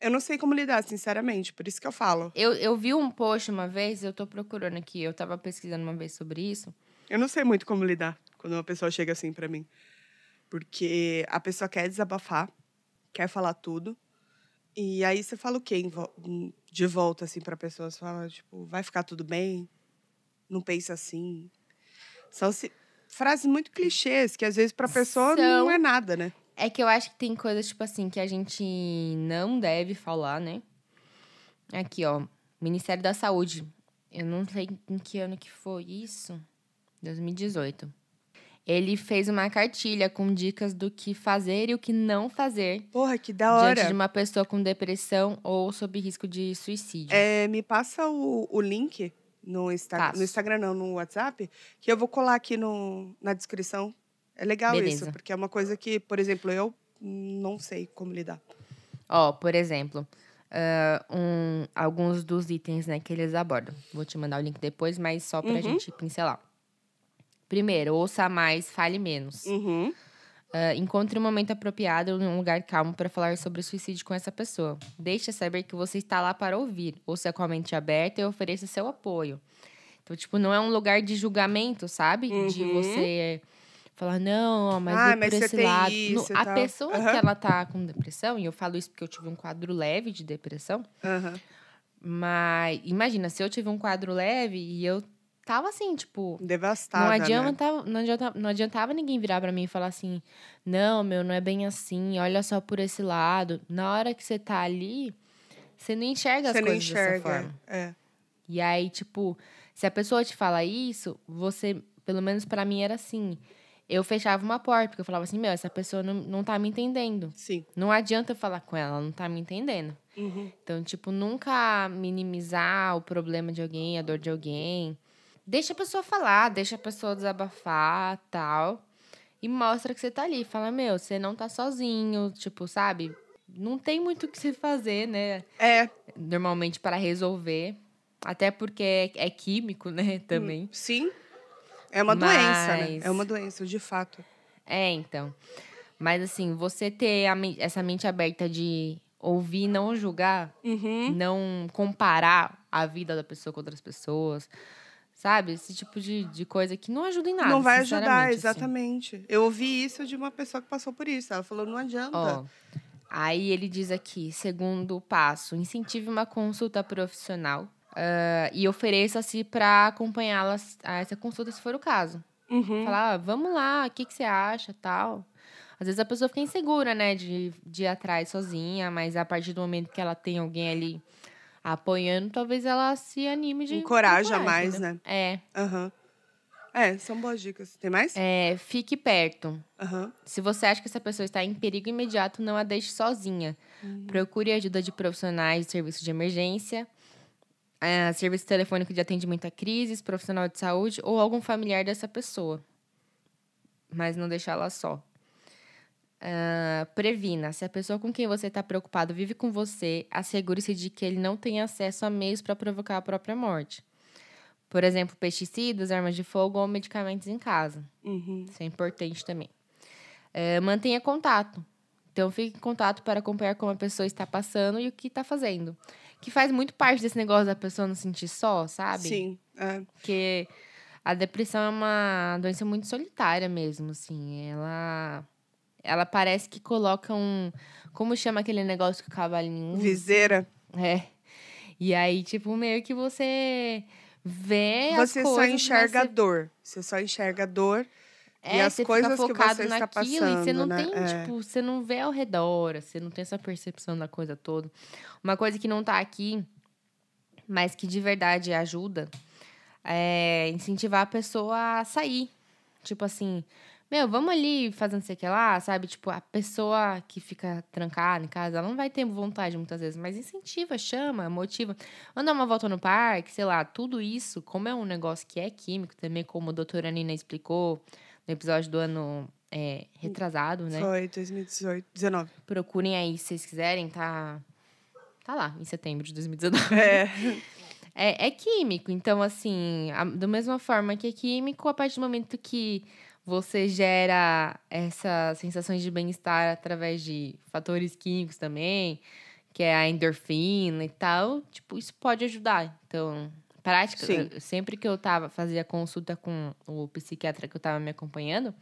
Eu não sei como lidar, sinceramente, por isso que eu falo. Eu, eu vi um post uma vez, eu tô procurando aqui, eu tava pesquisando uma vez sobre isso. Eu não sei muito como lidar quando uma pessoa chega assim pra mim. Porque a pessoa quer desabafar, quer falar tudo. E aí você fala o quê de volta, assim, pra pessoa? Você fala, tipo, vai ficar tudo bem? Não pensa assim. São se- frases muito clichês, que às vezes pra pessoa não São. é nada, né? É que eu acho que tem coisas, tipo assim, que a gente não deve falar, né? Aqui, ó. Ministério da Saúde. Eu não sei em que ano que foi isso. 2018. Ele fez uma cartilha com dicas do que fazer e o que não fazer Porra, que da hora. diante de uma pessoa com depressão ou sob risco de suicídio. É, me passa o, o link no, Insta Passo. no Instagram, não, no WhatsApp, que eu vou colar aqui no, na descrição. É legal Beleza. isso, porque é uma coisa que, por exemplo, eu não sei como lidar. Ó, por exemplo, ah, um- alguns dos itens né, que eles abordam. Vou te mandar o link depois, mas só pra Uhum. gente pincelar. Primeiro, ouça mais, fale menos. Uhum. Ah, encontre um momento apropriado um lugar calmo para falar sobre suicídio com essa pessoa. Deixe saber que você está lá para ouvir, ouça com a mente aberta e ofereça seu apoio. Então, tipo, não é um lugar de julgamento, sabe? De Uhum. você falar, não, mas Ah, mas por esse lado. isso No- a pessoa Aham. que ela tá com depressão, e eu falo isso porque eu tive um quadro leve de depressão, Aham. mas imagina, se eu tive um quadro leve e eu tava assim, tipo, Devastada, não né? adiantava, não, adiantava, não adiantava ninguém virar pra mim e falar assim: não, meu, não é bem assim, olha só por esse lado. Na hora que você tá ali, você não enxerga as Você não coisas dessa enxerga. forma. É. E aí, tipo, se a pessoa te fala isso, você, pelo menos pra mim era assim. Eu fechava uma porta, porque eu falava assim: meu, essa pessoa não, não tá me entendendo. Sim. Não adianta eu falar com ela, ela não tá me entendendo. Uhum. Então, tipo, nunca minimizar o problema de alguém, a dor de alguém. Deixa a pessoa falar, deixa a pessoa desabafar, tal. E mostra que você tá ali. Fala, meu, você não tá sozinho, tipo, sabe? Não tem muito o que se fazer, né? É. Normalmente para resolver. Até porque é, é químico, né? Também. Sim. É uma doença, né? Mas- É uma doença, de fato. É, então. Mas assim, você ter a essa mente aberta de ouvir não julgar, Uhum. não comparar a vida da pessoa com outras pessoas. Sabe? Esse tipo de, de coisa que não ajuda em nada. não vai ajudar, assim. exatamente. Eu ouvi isso de uma pessoa que passou por isso. Ela falou, não adianta. Ó, aí ele diz aqui, segundo passo, incentive uma consulta profissional ah, e ofereça-se para acompanhá-las a essa consulta, se for o caso. Uhum. Falar, ah, vamos lá, o que, que você acha, tal. Às vezes a pessoa fica insegura, né, de, de ir atrás sozinha, mas a partir do momento que ela tem alguém ali apoiando, talvez ela se anime de Encoraja mais, entendeu? né? É, Aham. É, são boas dicas. Tem mais? é, fique perto. Aham. Se você acha que essa pessoa está em perigo imediato, não a deixe sozinha. Procure ajuda de profissionais de serviço de emergência, eh, serviço telefônico de atendimento a crises, profissional de saúde ou algum familiar dessa pessoa. Mas não deixá-la só. Ah, previna. Se a pessoa com quem você está preocupado vive com você, assegure-se de que ele não tem acesso a meios para provocar a própria morte. Por exemplo, pesticidas, armas de fogo ou medicamentos em casa. Uhum. Isso é importante também. É, mantenha contato. Então, fique em contato para acompanhar como a pessoa está passando e o que está fazendo. Que faz muito parte desse negócio da pessoa não sentir só, sabe? Sim. É. Porque a depressão é uma doença muito solitária mesmo, assim. Ela, ela parece que coloca um... Como chama aquele negócio que o cavalinho? Viseira. É. E aí, tipo, meio que você vê Você as só coisas, mas enxerga você dor. Você só enxerga dor. É, E as você coisas fica que focado você está naquilo e você não passando, tem, né? É. tipo, você não vê ao redor, você não tem essa percepção da coisa toda. Uma coisa que não tá aqui, mas que de verdade ajuda, é incentivar a pessoa a sair. Tipo assim, meu, vamos ali fazer não sei o que lá, sabe? Tipo, a pessoa que fica trancada em casa, ela não vai ter vontade muitas vezes, mas incentiva, chama, motiva. Dar uma volta no parque, sei lá, tudo isso, como é um negócio que é químico também, como a doutora Nina explicou no episódio do ano é, retrasado, né? Foi 2018, 19. Procurem aí se vocês quiserem, tá. Tá lá, em setembro de 2019. É. É, é químico, então, assim, a- da mesma forma que é químico, a partir do momento que você gera essas sensações de bem-estar através de fatores químicos também, que é a endorfina e tal, tipo, isso pode ajudar. Então, prática, Sim. eu- sempre que eu tava, fazia consulta com o psiquiatra que eu tava me acompanhando,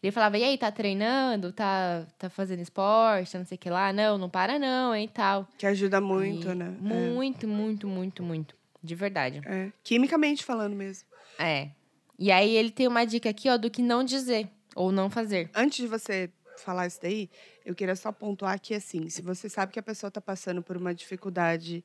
ele falava, e aí, tá treinando? Tá, tá fazendo esporte? Tá não sei o que lá? Não, não para não, hein, tal. Que ajuda muito, E né? Muito, muito, muito, muito. De verdade. É. É. Quimicamente falando mesmo. É. E aí ele tem uma dica aqui, ó, do que não dizer ou não fazer. Antes de você falar isso daí, eu queria só pontuar que, assim, se você sabe que a pessoa está passando por uma dificuldade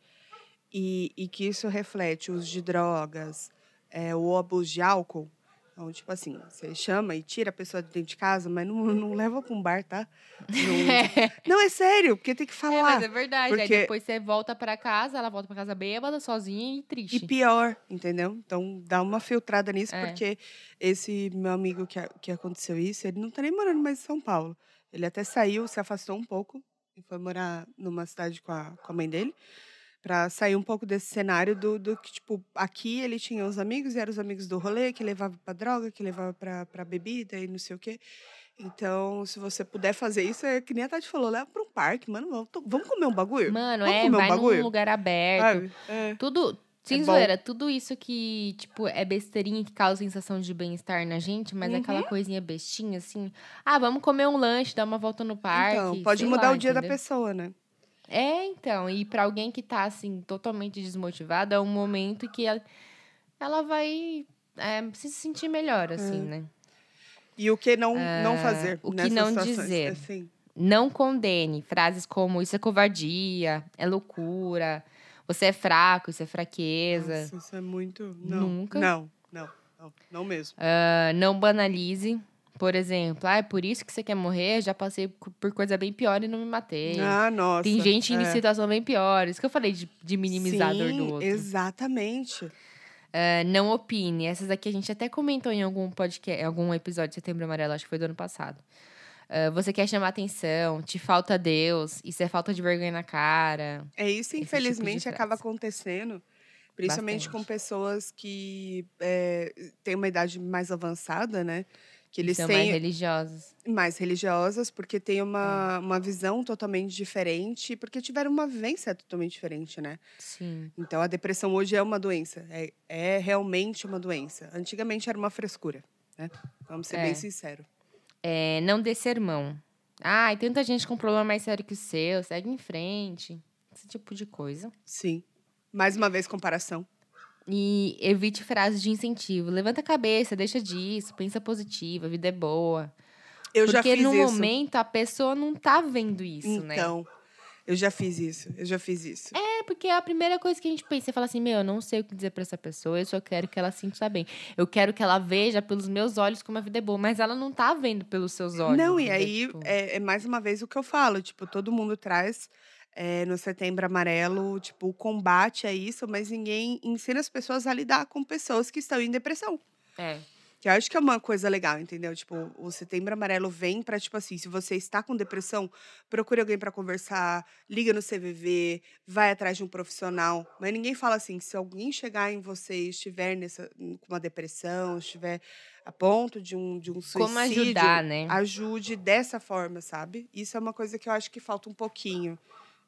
e, e que isso reflete o uso de drogas é, ou abuso de álcool, então, tipo assim, você chama e tira a pessoa de dentro de casa, mas não, não leva para um bar, tá? Não, não, é sério, porque tem que É, falar. mas é verdade. Aí porque- depois você volta pra casa, ela volta pra casa bêbada, sozinha e triste. E pior, entendeu? Então dá uma filtrada nisso, É. porque esse meu amigo que, que aconteceu isso, ele não tá nem morando mais em São Paulo. Ele até saiu, se afastou um pouco e foi morar numa cidade com a, com a mãe dele. Pra sair um pouco desse cenário do, do que, tipo, aqui ele tinha os amigos, e eram os amigos do rolê, que levava pra droga, que levava pra, pra bebida e não sei o quê. Então, se você puder fazer isso, é que nem a Tati falou, leva pra um parque, mano, vamos, vamos comer um bagulho? Mano, Vamos é, comer um vai num bagulho? lugar aberto. É. Tudo, sem bom. zoeira, tudo isso que, tipo, é besteirinha que causa sensação de bem-estar na gente, mas é aquela Uhum. coisinha bestinha, assim. Ah, vamos comer um lanche, dar uma volta no parque. Então, pode mudar lá, o dia da entendeu? pessoa, né? É, então. E pra alguém que tá, assim, totalmente desmotivada, é um momento que ela, ela vai é, se sentir melhor, assim, né? E o que não, não Ah, fazer o que não situações, dizer. Assim. Não condene frases como isso é covardia, é loucura, você é fraco, isso é fraqueza. Nossa, isso é muito... Não, Nunca. Não, não, não, não mesmo. Ah, não banalize. Por exemplo, ah, é por isso que você quer morrer? Já passei por coisa bem pior e não me matei. Ah, nossa. Tem gente em é. situação bem pior. Isso que eu falei de, de minimizar a dor Sim, do outro. exatamente. Ah, não opine. Essas aqui a gente até comentou em algum podcast, em algum episódio de Setembro Amarelo, acho que foi do ano passado. Ah, você quer chamar atenção, te falta Deus, isso é falta de vergonha na cara. É isso, tipo infelizmente, acaba frase. acontecendo. Principalmente com Bastante. pessoas que é, têm uma idade mais avançada, né? Que eles são mais têm religiosos. mais religiosas, porque têm uma, uma visão totalmente diferente, porque tiveram uma vivência totalmente diferente, né? Sim. Então a depressão hoje é uma doença, é, é realmente uma doença. Antigamente era uma frescura, né? Vamos ser É. bem sinceros. É, não dê sermão. Ai, tanta gente com problema mais sério que o seu, segue em frente. Esse tipo de coisa. Sim. Mais uma vez, comparação. E evite frases de incentivo. Levanta a cabeça, deixa disso, pensa positivo, a vida é boa. Eu já Porque fiz no isso. momento a pessoa não tá vendo isso, né? então, eu já fiz isso. Eu já fiz isso. É, porque a primeira coisa que a gente pensa é falar assim: meu, eu não sei o que dizer pra essa pessoa, eu só quero que ela sinta bem. Eu quero que ela veja pelos meus olhos como a vida é boa, mas ela não tá vendo pelos seus olhos. Não, e entendeu? aí Tipo, é, é mais uma vez o que eu falo, tipo, todo mundo traz é, no Setembro Amarelo, tipo, o combate a isso, mas ninguém ensina as pessoas a lidar com pessoas que estão em depressão. É. Que eu acho que é uma coisa legal, entendeu? Tipo, o Setembro Amarelo vem pra, tipo assim, se você está com depressão, procure alguém pra conversar, liga no CVV, vai atrás de um profissional. Mas ninguém fala assim, se alguém chegar em você e estiver nessa, com uma depressão, estiver a ponto de um, de um suicídio, Como ajudar, né? ajude dessa forma, sabe? Isso é uma coisa que eu acho que falta um pouquinho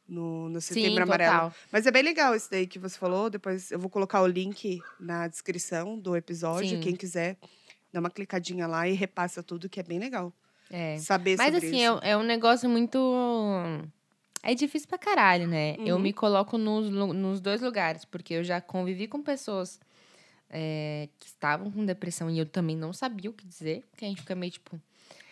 no, no Setembro Sim, Amarelo. total. Mas é bem legal isso daí que você falou. Depois eu vou colocar o link na descrição do episódio. Sim. Quem quiser, dá uma clicadinha lá e repassa tudo, que é bem legal. É. Saber Mas sobre assim, isso. é, é um negócio muito. É difícil pra caralho, né? Eu Uhum. me coloco nos, nos dois lugares, porque eu já convivi com pessoas é, que estavam com depressão e eu também não sabia o que dizer, porque a gente fica meio tipo,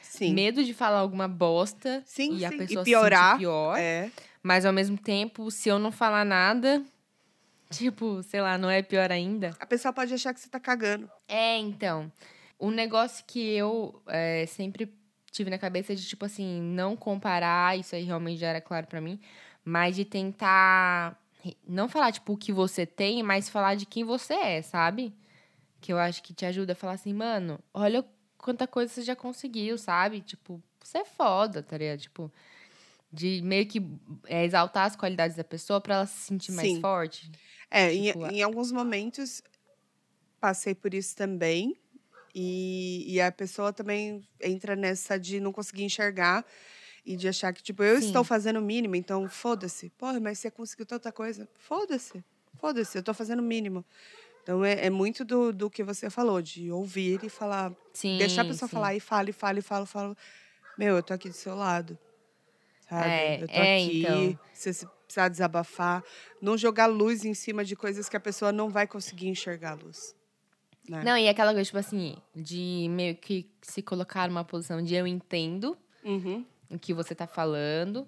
Sim. medo de falar alguma bosta Sim, e a. E pessoa se piorar, sentir pior. É. Mas ao mesmo tempo, se eu não falar nada, tipo, sei lá, não é pior ainda. A pessoa pode achar que você tá cagando. É, então. Um negócio que eu é, sempre tive na cabeça de, tipo assim, não comparar, isso aí realmente já era claro pra mim, mas de tentar não falar, tipo, o que você tem, mas falar de quem você é, sabe? Que eu acho que te ajuda a falar assim, mano, olha quanta coisa você já conseguiu, sabe? Tipo, você é foda, tá ligado? Tipo, de meio que é, exaltar as qualidades da pessoa pra ela se sentir mais Sim. forte. É, em, Tipo, a- em alguns momentos passei por isso também. E, e a pessoa também entra nessa de não conseguir enxergar e de achar que, tipo, eu Sim. estou fazendo o mínimo, então foda-se. Porra, mas você conseguiu tanta coisa. Foda-se. Foda-se, eu tô fazendo o mínimo. Então é, é muito do, do que você falou, de ouvir e falar. Sim. deixar a pessoa sim. falar e fala, e fala, e fala, fala. Meu, eu tô aqui do seu lado. Sabe? É, eu tô é, aqui. então. Se você precisar desabafar, não jogar luz em cima de coisas que a pessoa não vai conseguir enxergar a luz. Né? Não, e aquela coisa, tipo assim, de meio que se colocar numa posição de eu entendo Uhum. o que você tá falando.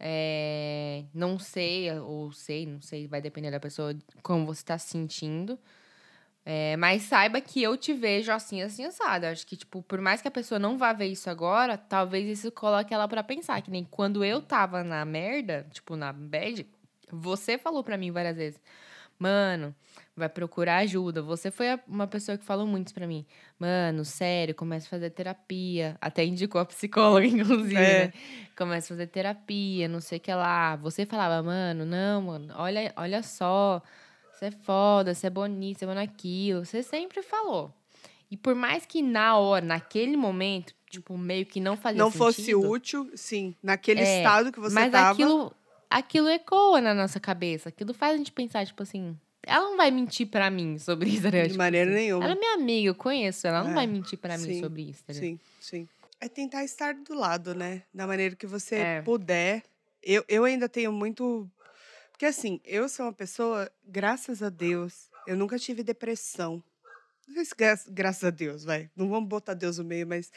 é, não sei, ou sei, não sei, vai depender da pessoa, como você tá se sentindo. É, mas saiba que eu te vejo assim, assim, assado. Acho que, tipo, por mais que a pessoa não vá ver isso agora, talvez isso coloque ela pra pensar. Que nem quando eu tava na merda, tipo, na bad, você falou pra mim várias vezes. Mano, vai procurar ajuda. Você foi uma pessoa que falou muito pra mim. Mano, sério, começa a fazer terapia. Até indicou a psicóloga, inclusive, É. né? Começa a fazer terapia, não sei o que lá. Você falava, mano, não, mano, olha, olha só. Você é foda, você é bonito, você é bom naquilo. Você sempre falou. E por mais que na hora, naquele momento, tipo, meio que não fazia não sentido. fosse útil, sim, naquele É, estado que você Mas tava. aquilo, aquilo ecoa na nossa cabeça. Aquilo faz a gente pensar, tipo assim, ela não vai mentir pra mim sobre isso, né? De Tipo maneira assim, nenhuma. Ela é minha amiga, eu conheço ela, ela não É, vai mentir pra mim sobre isso, ligado? Sim, sim. É tentar estar do lado, né? Da maneira que você É. puder. Eu, eu ainda tenho muito. Porque assim, eu sou uma pessoa, graças a Deus, eu nunca tive depressão. Não sei se gra- graças a Deus, vai. Não vamos botar Deus no meio, mas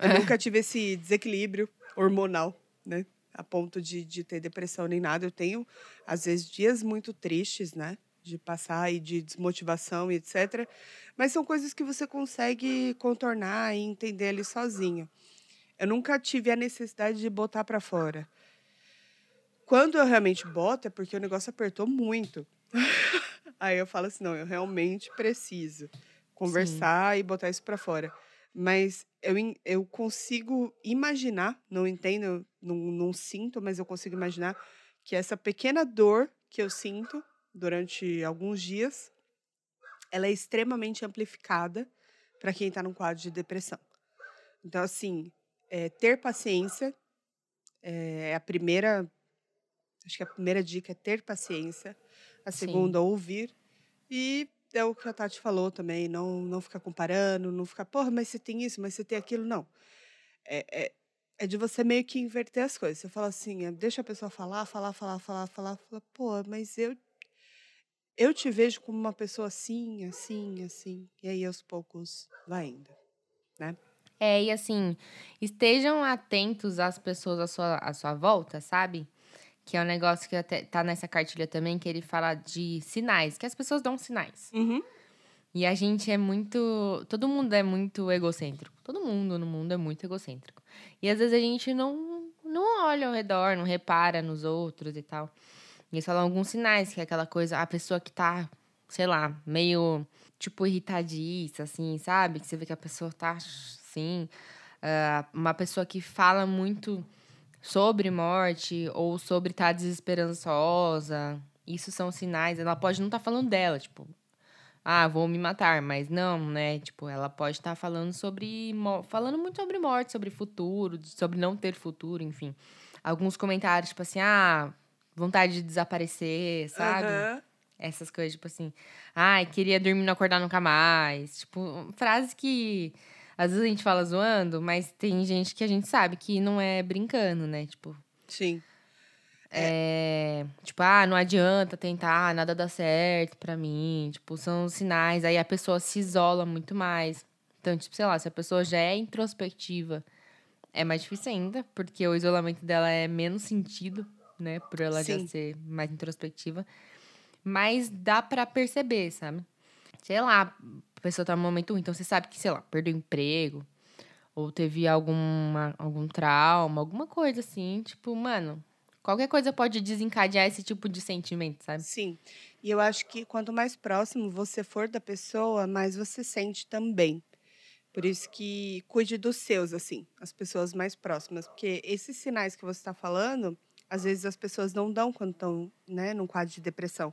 eu nunca tive esse desequilíbrio hormonal, né? A ponto de, de ter depressão nem nada. Eu tenho, às vezes, dias muito tristes, né? De passar e de desmotivação e etc. Mas são coisas que você consegue contornar e entender ali sozinho. Eu nunca tive a necessidade de botar para fora. Quando eu realmente boto, é porque o negócio apertou muito. Aí eu falo assim, não, eu realmente preciso conversar e botar isso para fora. Mas eu, eu consigo imaginar, não entendo, não, não sinto, mas eu consigo imaginar que essa pequena dor que eu sinto durante alguns dias, ela é extremamente amplificada para quem está num quadro de depressão. Então, assim, é, ter paciência é a primeira. Acho que a primeira dica é ter paciência. A Sim. segunda, ouvir. E é o que a Tati falou também, não, não ficar comparando, não ficar, porra, mas você tem isso, mas você tem aquilo. Não. É, é, é de você meio que inverter as coisas. Você fala assim, é, deixa a pessoa falar, falar, falar, falar, falar, falar, pô, mas eu eu te vejo como uma pessoa assim, assim, assim. E aí, aos poucos, vai indo. É, e assim, estejam atentos às pessoas à sua, à sua volta, sabe? Que é um negócio que até tá nessa cartilha também, que ele fala de sinais, que as pessoas dão sinais. Uhum. E a gente é muito. Todo mundo é muito egocêntrico. Todo mundo no mundo é muito egocêntrico. E às vezes a gente não, não olha ao redor, não repara nos outros e tal. E eles falam alguns sinais, que é aquela coisa, a pessoa que tá, sei lá, meio, tipo, irritadiça, assim, sabe? Que você vê que a pessoa tá, assim. ah, uma pessoa que fala muito sobre morte ou sobre estar desesperançosa. Isso são sinais. Ela pode não estar falando dela, tipo, ah, vou me matar, mas não, né? Tipo, ela pode estar falando sobre. falando muito sobre morte, sobre futuro, sobre não ter futuro, enfim. Alguns comentários, tipo assim, ah, vontade de desaparecer, sabe? Aham. Essas coisas, tipo assim, ai, queria dormir e não acordar nunca mais. Tipo, frases que às vezes a gente fala zoando, mas tem gente que a gente sabe que não é brincando, né? Tipo, Sim. é, tipo, ah, não adianta tentar, nada dá certo pra mim. Tipo, são sinais. Aí a pessoa se isola muito mais. Então, tipo, sei lá, se a pessoa já é introspectiva, é mais difícil ainda, porque o isolamento dela é menos sentido, né? Por ela já Sim. ser mais introspectiva. Mas dá pra perceber, sabe? Sei lá, a pessoa tá num momento ruim, então você sabe que, sei lá, perdeu o emprego, ou teve alguma, algum trauma, alguma coisa assim. Tipo, mano, qualquer coisa pode desencadear esse tipo de sentimento, sabe? Sim. E eu acho que quanto mais próximo você for da pessoa, mais você sente também. Por isso que cuide dos seus, assim, as pessoas mais próximas. Porque esses sinais que você está falando, às vezes as pessoas não dão quando estão né, num quadro de depressão.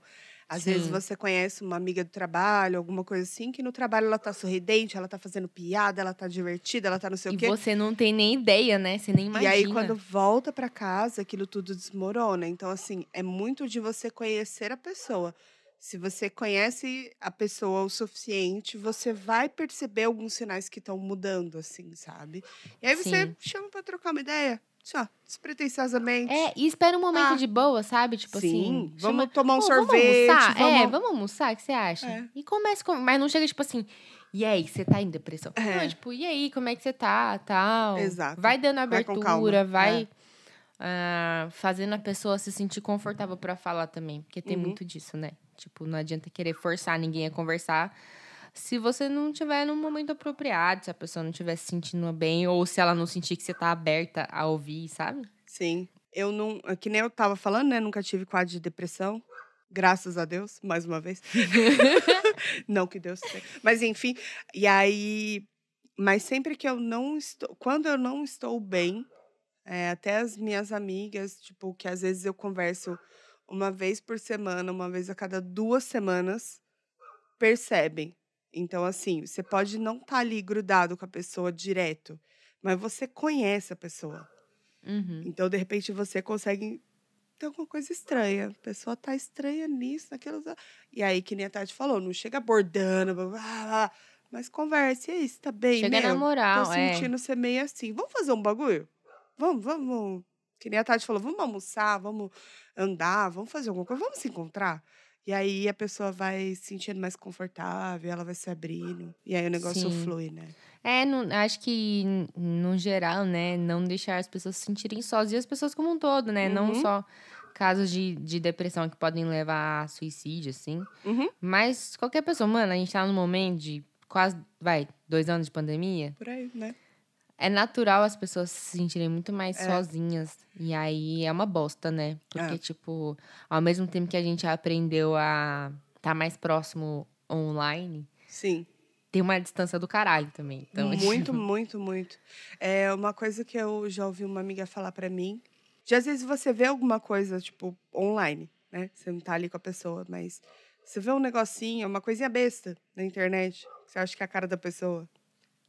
Às vezes Sim. você conhece uma amiga do trabalho, alguma coisa assim, que no trabalho ela tá sorridente, ela tá fazendo piada, ela tá divertida, ela tá não sei E o quê. você não tem nem ideia, né? Você nem imagina. E aí, quando volta para casa, aquilo tudo desmorona. Então, assim, é muito de você conhecer a pessoa. Se você conhece a pessoa o suficiente, você vai perceber alguns sinais que estão mudando, assim, sabe? E aí você Sim. chama para trocar uma ideia. Só, despretensiosamente. É, e espera um momento Ah. de boa, sabe? Tipo Sim, assim. vamos chama- tomar um "Pô, sorvete. Vamos almoçar? É, vamos- vamos almoçar, o que você acha? É. E começa com. Mas não chega, tipo assim. E aí, você tá em depressão? É. Não, é tipo, e aí, como é que você tá? Tal. Exato. Vai dando abertura, vai. É. ah, fazendo a pessoa se sentir confortável pra falar também. Porque tem Uhum. muito disso, né? Tipo, não adianta querer forçar ninguém a conversar se você não tiver num momento apropriado, se a pessoa não estiver se sentindo bem, ou se ela não sentir que você tá aberta a ouvir, sabe? Sim. Eu não. é Que nem eu tava falando, né? Nunca tive quadro de depressão. Graças a Deus, mais uma vez. não que Deus tenha. Mas enfim. E aí. Mas sempre que eu não estou. Quando eu não estou bem, é, até as minhas amigas, tipo, que às vezes eu converso uma vez por semana, uma vez a cada duas semanas, percebem. Então, assim, você pode não estar ali grudado com a pessoa direto, mas você conhece a pessoa. Uhum. Então, de repente, você consegue ter alguma coisa estranha. A pessoa tá estranha nisso, naquilo. E aí, que nem a Tati falou, não chega abordando, blá, blá, blá, mas converse. E aí, você tá bem, Chega na meu? moral, Tô é. sentindo ser meio assim. Vamos fazer um bagulho? Vamos, vamos. Que nem a Tati falou, vamos almoçar, vamos andar, vamos fazer alguma coisa, vamos se encontrar. E aí a pessoa vai se sentindo mais confortável, ela vai se abrindo. E aí o negócio Sim. flui, né? É, no- acho que, no geral, né, não deixar as pessoas se sentirem sós e as pessoas como um todo, né? Não Uhum. só casos de, de depressão que podem levar a suicídio, assim. Uhum. Mas qualquer pessoa, mano, a gente tá num momento de quase, vai, dois anos de pandemia. Por aí, né? É natural as pessoas se sentirem muito mais É. sozinhas. E aí é uma bosta, né? Porque, É. tipo, ao mesmo tempo que a gente aprendeu a estar mais próximo online, Sim. tem uma distância do caralho também. Então, muito, muito, muito. É uma coisa que eu já ouvi uma amiga falar pra mim. De às vezes você vê alguma coisa, tipo, online, né? Você não tá ali com a pessoa, mas você vê um negocinho, uma coisinha besta na internet, que você acha que é a cara da pessoa.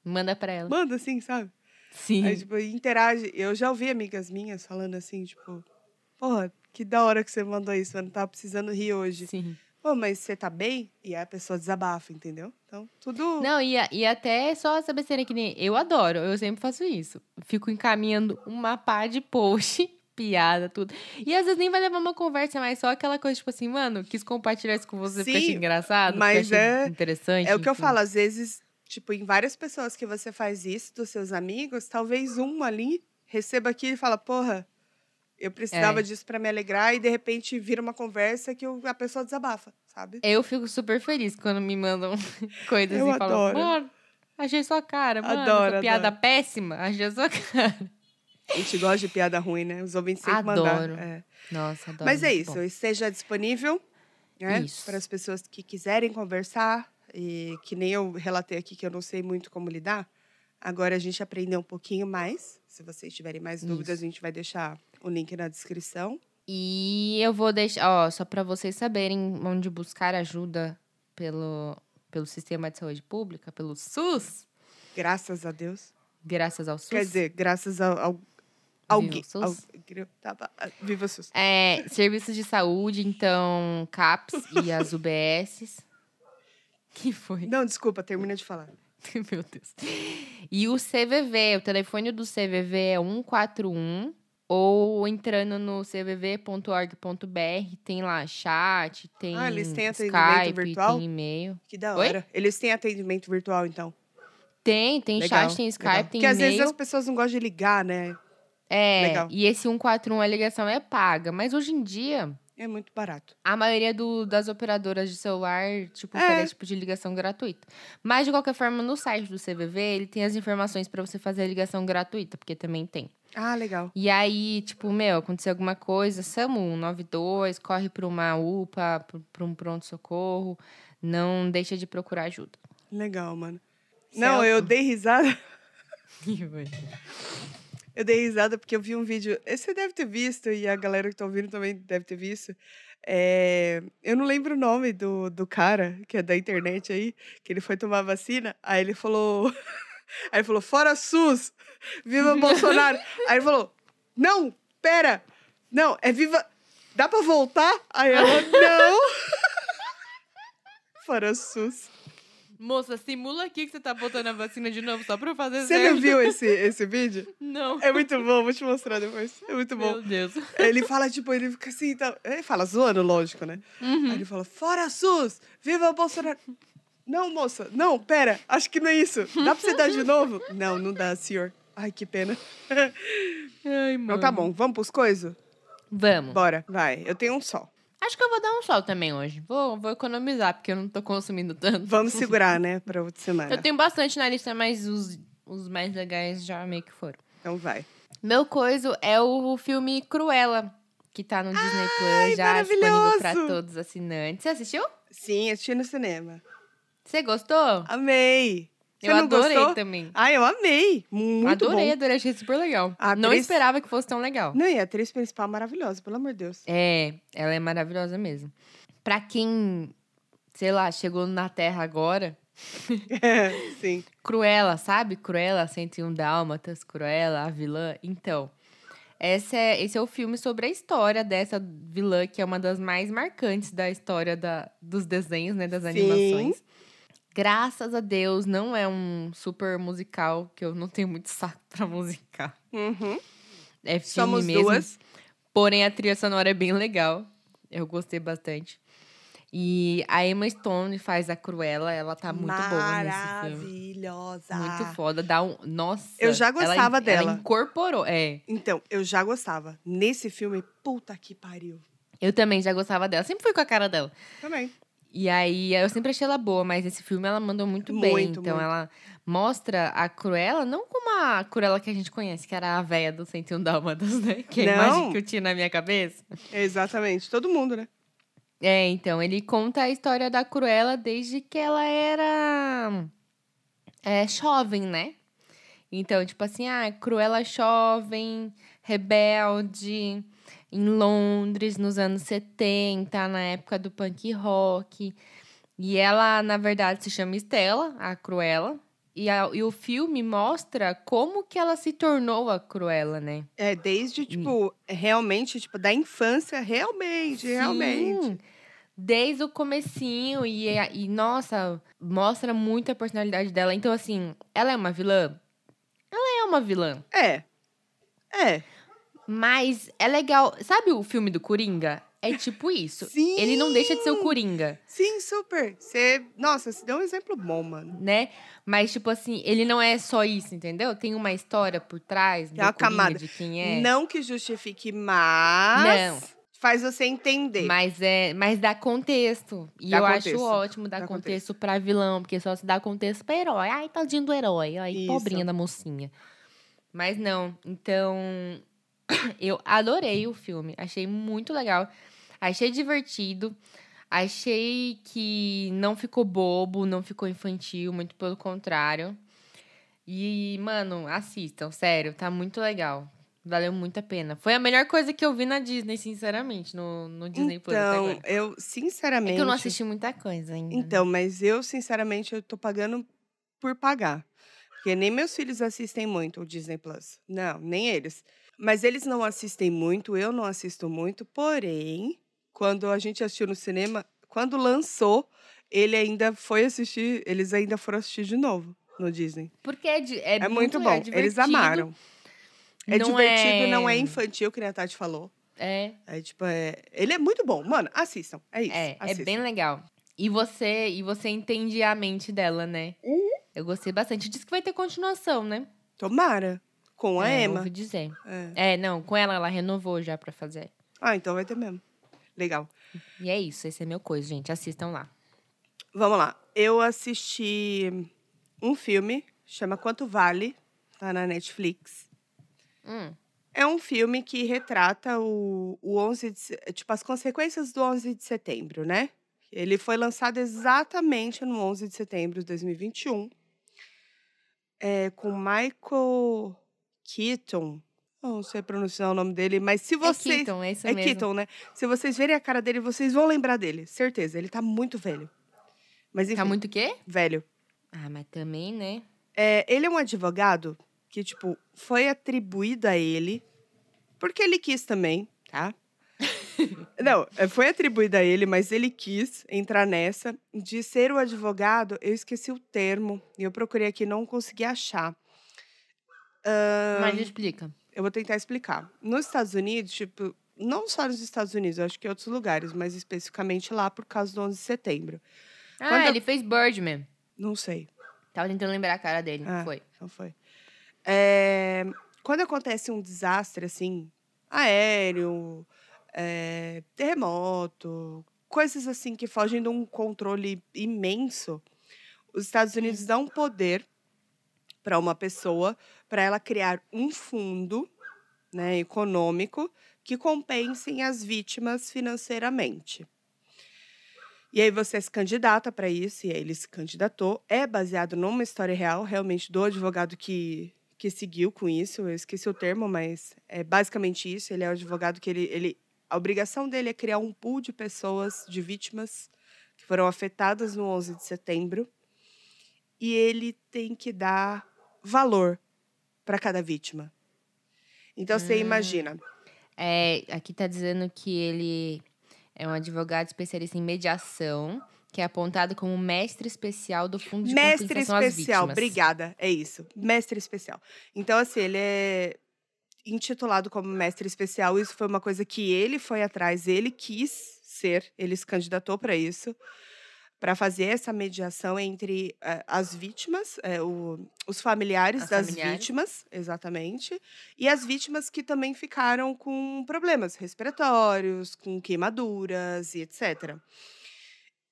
manda pra ela. Manda assim, sabe? Sim. Aí, tipo, interage. Eu já ouvi amigas minhas falando assim, tipo, porra, que da hora que você mandou isso, eu não tava precisando rir hoje. Sim. Pô, mas você tá bem? E aí a pessoa desabafa, entendeu? Então, tudo. Não, e, e até só essa besteira que nem. Eu adoro, eu sempre faço isso. Fico encaminhando uma pá de post, piada, tudo. E às vezes nem vai levar uma conversa, mas só aquela coisa, tipo assim, mano, quis compartilhar isso com você porque achei Sim, engraçado, porque mas achei é- interessante. É o que eu falo, às vezes, tipo, em várias pessoas que você faz isso, dos seus amigos, talvez um ali receba aquilo e fala, porra, eu precisava É. disso pra me alegrar, e de repente vira uma conversa que a pessoa desabafa, sabe? Eu fico super feliz quando me mandam coisas Eu e falam, adoro. achei sua cara, mano, Adoro, piada adoro. péssima, achei sua cara. A gente gosta de piada ruim, né? Os ouvintes sempre Adoro. é. Nossa, adoro. Mas é isso, bom. esteja disponível, né? Para as pessoas que quiserem conversar, e que nem eu relatei aqui que eu não sei muito como lidar. Agora a gente aprendeu um pouquinho mais. Se vocês tiverem mais dúvidas, Isso. a gente vai deixar o link na descrição. E eu vou deixar, ó, só pra vocês saberem onde buscar ajuda pelo, pelo sistema de saúde pública, pelo SUS, Graças a Deus. graças ao SUS. Quer dizer, graças ao, ao alguém. SUS? Ao, tava- viva o SUS. É, serviços de saúde, então, CAPS e as UBSs. Que foi? Não, desculpa, termina de falar. Meu Deus. E o CVV, o telefone do CVV é 141 ou entrando no cvv.org.br, tem lá chat, tem Ah, eles têm atendimento Skype, virtual? tem e-mail. Que da Oi? hora. Eles têm atendimento virtual, então. Tem, tem Legal, chat, tem legal. Skype, tem Porque às vezes as pessoas não gostam de ligar, né? É, Legal. e esse 141 a ligação é paga, mas hoje em dia É muito barato. a maioria do- das operadoras de celular, tipo, É. oferece tipo de ligação gratuita. Mas, de qualquer forma, no site do CVV, ele tem as informações pra você fazer a ligação gratuita, porque também tem. Ah, legal. E aí, tipo, meu, aconteceu alguma coisa, SAMU 192, corre pra uma UPA, pra um pronto-socorro, não deixa de procurar ajuda. Legal, mano. Não, eu dei risada. Eu dei risada porque eu vi um vídeo. Esse você deve ter visto, e a galera que tá ouvindo também deve ter visto. É, eu não lembro o nome do, do cara, que é da internet aí, que ele foi tomar vacina. Aí ele falou. Aí ele falou: fora SUS! Viva Bolsonaro! Aí ele falou: não, pera! Não, é viva. Dá pra voltar? Aí ela: não! fora SUS. Moça, simula aqui que você tá botando a vacina de novo, só pra eu fazer Você não viu esse, esse vídeo? Não. É muito bom, vou te mostrar depois. É muito bom. Meu Deus. Ele fala, tipo, ele fica assim, tá... ele fala zoando, lógico, né? Uhum. Aí ele fala, fora SUS, viva Bolsonaro. Não, moça, não, pera, acho que não é isso. Dá pra você dar de novo? Não, não dá, senhor. Ai, que pena. Ai, mano. Então tá bom, vamos pros coisas? Vamos. Bora, vai. Eu tenho um só. Acho que eu vou dar um sol também hoje. Vou, vou economizar, porque eu não tô consumindo tanto. Vamos segurar, né, pra outra semana. Eu tenho bastante na lista, mas os, os mais legais já meio que foram. Então vai. Meu coiso é o filme Cruella, que tá no Disney Plus, já disponível pra todos os assinantes. Você assistiu? Sim, assisti no cinema. Você gostou? Amei. Você eu adorei gostou? também. Ah, eu amei. Muito adorei, bom. adorei, achei super legal. A Não atriz- esperava que fosse tão legal. Não, e a atriz principal maravilhosa, pelo amor de Deus. É, ela é maravilhosa mesmo. Pra quem, sei lá, chegou na Terra agora, É, sim. Cruella, sabe? Cruella, 101 Dálmatas, Cruella, a vilã. Então, esse é, esse é o filme sobre a história dessa vilã, que é uma das mais marcantes da história da, dos desenhos, né? Das Sim. animações. Graças a Deus, não é um super musical, que eu não tenho muito saco pra musical. Uhum. É filme Somos mesmo. duas. Porém, a trilha sonora é bem legal. Eu gostei bastante. E a Emma Stone faz a Cruella, ela tá muito boa nesse filme. Maravilhosa. Muito foda. Dá um. Nossa. Eu já ela- gostava Ela dela. incorporou. É. Então, eu já gostava. Nesse filme, puta que pariu. Eu também já gostava dela. Sempre fui com a cara dela. Também. E aí, eu sempre achei ela boa, mas esse filme ela mandou muito, bem. Muito, Então, muito. ela mostra a Cruella, não como a Cruella que a gente conhece, que era a véia do 101 Dálmatas, né? Que é a imagem que eu tinha na minha cabeça. Exatamente. Todo mundo, né? É, então, ele conta a história da Cruella desde que ela era é, jovem, né? Então, tipo assim, ah, Cruella jovem, rebelde, em Londres, nos anos 70, na época do punk rock. E ela, na verdade, se chama Stella, a Cruella. E, a- e o filme mostra como que ela se tornou a Cruella, né? É, desde, tipo, realmente, tipo, da infância, realmente, realmente. Sim, Desde o comecinho e, e, nossa, mostra muito a personalidade dela. Então, assim, ela é uma vilã? Ela é uma vilã. É. É. Mas é legal. Sabe o filme do Coringa? É tipo isso. Sim! Ele não deixa de ser o Coringa, Sim, super. Você. Nossa, você deu um exemplo bom, mano. né? Mas, tipo assim, ele não é só isso, entendeu? Tem uma história por trás do Tem uma Coringa, camada. de quem é. Não que justifique, mas. Faz você entender. Mas é, mas dá contexto. E Dá eu contexto. acho ótimo dar Dá contexto pra vilão, porque só se dá contexto pra herói. Ai, tadinho do herói. Ai, Isso. pobrinha da mocinha. Mas não. Então, eu adorei o filme. Achei muito legal. Achei divertido. Achei que não ficou bobo, não ficou infantil, muito pelo contrário. E, mano, assistam, sério, tá muito legal. Valeu muito a pena. Foi a melhor coisa que eu vi na Disney, sinceramente, no, no Disney Plus Então, eu, sinceramente. É que eu não assisti muita coisa ainda. né? Então, mas eu, sinceramente, eu tô pagando por pagar. Porque nem meus filhos assistem muito o Disney Plus. Não, nem eles. Mas eles não assistem muito, eu não assisto muito. Porém, quando a gente assistiu no cinema, quando lançou, ele ainda foi assistir, eles ainda foram assistir de novo no Disney. Porque é, é, É, muito bom. é eles amaram. É não divertido, é- não é infantil, que a Tati falou. É, É tipo, é... ele é muito bom. Mano, assistam. É isso. é, é assistam. bem legal. E você, e você entende a mente dela, né? Uhum. Eu gostei bastante. Diz que vai ter continuação, né? Tomara. Com a é, Emma. Ouvi dizer. É. É, não, com ela, ela renovou já pra fazer. Ah, então vai ter mesmo. Legal. E é isso, esse é meu coisa, gente. Assistam lá. Vamos lá. Eu assisti um filme, chama Quanto Vale, tá na Netflix. Hum, É um filme que retrata o, o 11 de, tipo as consequências do 11 de setembro, né? Ele foi lançado exatamente no 11 de setembro de 2021. É, com Michael Keaton. Não sei pronunciar o nome dele, mas se é vocês Keaton, é isso É mesmo. Keaton, né? Se vocês verem a cara dele, vocês vão lembrar dele. Certeza. Ele tá muito velho. Mas enfim, Tá muito o quê? velho. Ah, mas também, né? É, ele é um advogado que, tipo, foi atribuído a ele, porque ele quis também, tá? Não, é, foi atribuído a ele, mas ele quis entrar nessa de ser o advogado. Eu esqueci o termo e eu procurei aqui e não consegui achar. Mas explica. Eu vou tentar explicar. Nos Estados Unidos, tipo, não só nos Estados Unidos, eu acho que em outros lugares, mas especificamente lá por causa do 11 de setembro. Ah, Quando eu- ele fez Birdman. Não sei. Tava tentando lembrar a cara dele. Ah. Foi. Não foi. É, quando acontece um desastre assim, aéreo, é, terremoto, coisas assim que fogem de um controle imenso, os Estados Unidos dão poder para uma pessoa para ela criar um fundo né, econômico que compensem as vítimas financeiramente. E aí você se candidata para isso, e aí ele se candidatou. É baseado numa história real, realmente, do advogado que, que seguiu com isso. Eu esqueci o termo, mas é basicamente isso. Ele é o advogado que ele, ele. A obrigação dele é criar um pool de pessoas, de vítimas, que foram afetadas no 11 de setembro. e ele tem que dar valor para cada vítima. Então você Hum. imagina, É, aqui tá dizendo que ele é um advogado especialista em mediação, que é apontado como mestre especial do Fundo de mestre Compensação às especial, obrigada, é isso, mestre especial. Então assim, ele é intitulado como mestre especial, isso foi uma coisa que ele foi atrás, ele quis ser, ele se candidatou para isso, para fazer essa mediação entre eh, as vítimas, eh, o- os familiares As das familiares. vítimas, exatamente, e as vítimas que também ficaram com problemas respiratórios, com queimaduras e etc.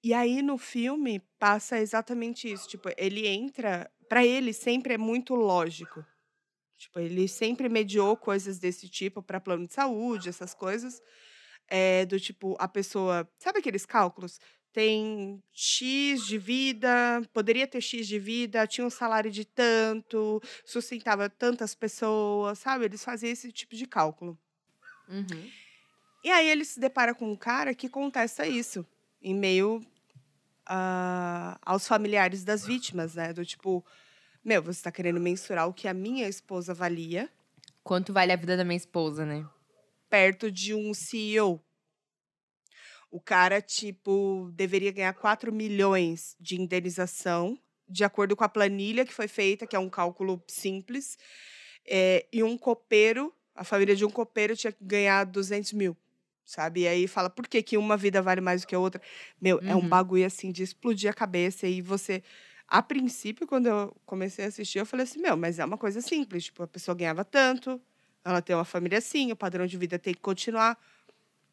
E aí no filme passa exatamente isso, tipo, ele entra, para ele sempre é muito lógico. Tipo, ele sempre mediou coisas desse tipo para plano de saúde, essas coisas. É, do tipo, a pessoa. Sabe aqueles cálculos? Tem X de vida, poderia ter X de vida, tinha um salário de tanto, sustentava tantas pessoas, sabe? Eles faziam esse tipo de cálculo. Uhum. E aí ele se depara com um cara que contesta isso, em meio ah, aos familiares das vítimas, né? Do tipo, meu, você está querendo mensurar o que a minha esposa valia Quanto vale a vida da minha esposa, né? perto de um CEO. O cara, tipo, deveria ganhar 4 milhões de indenização, de acordo com a planilha que foi feita, que é um cálculo simples. É, e um copeiro, a família de um copeiro tinha que ganhar 200 mil, sabe? E aí fala, por que, que uma vida vale mais do que a outra? Meu, é um Uhum. bagulho, assim, de explodir a cabeça. E você... A princípio, quando eu comecei a assistir, eu falei assim, meu, mas é uma coisa simples. Tipo, a pessoa ganhava tanto, ela tem uma família assim, o padrão de vida tem que continuar.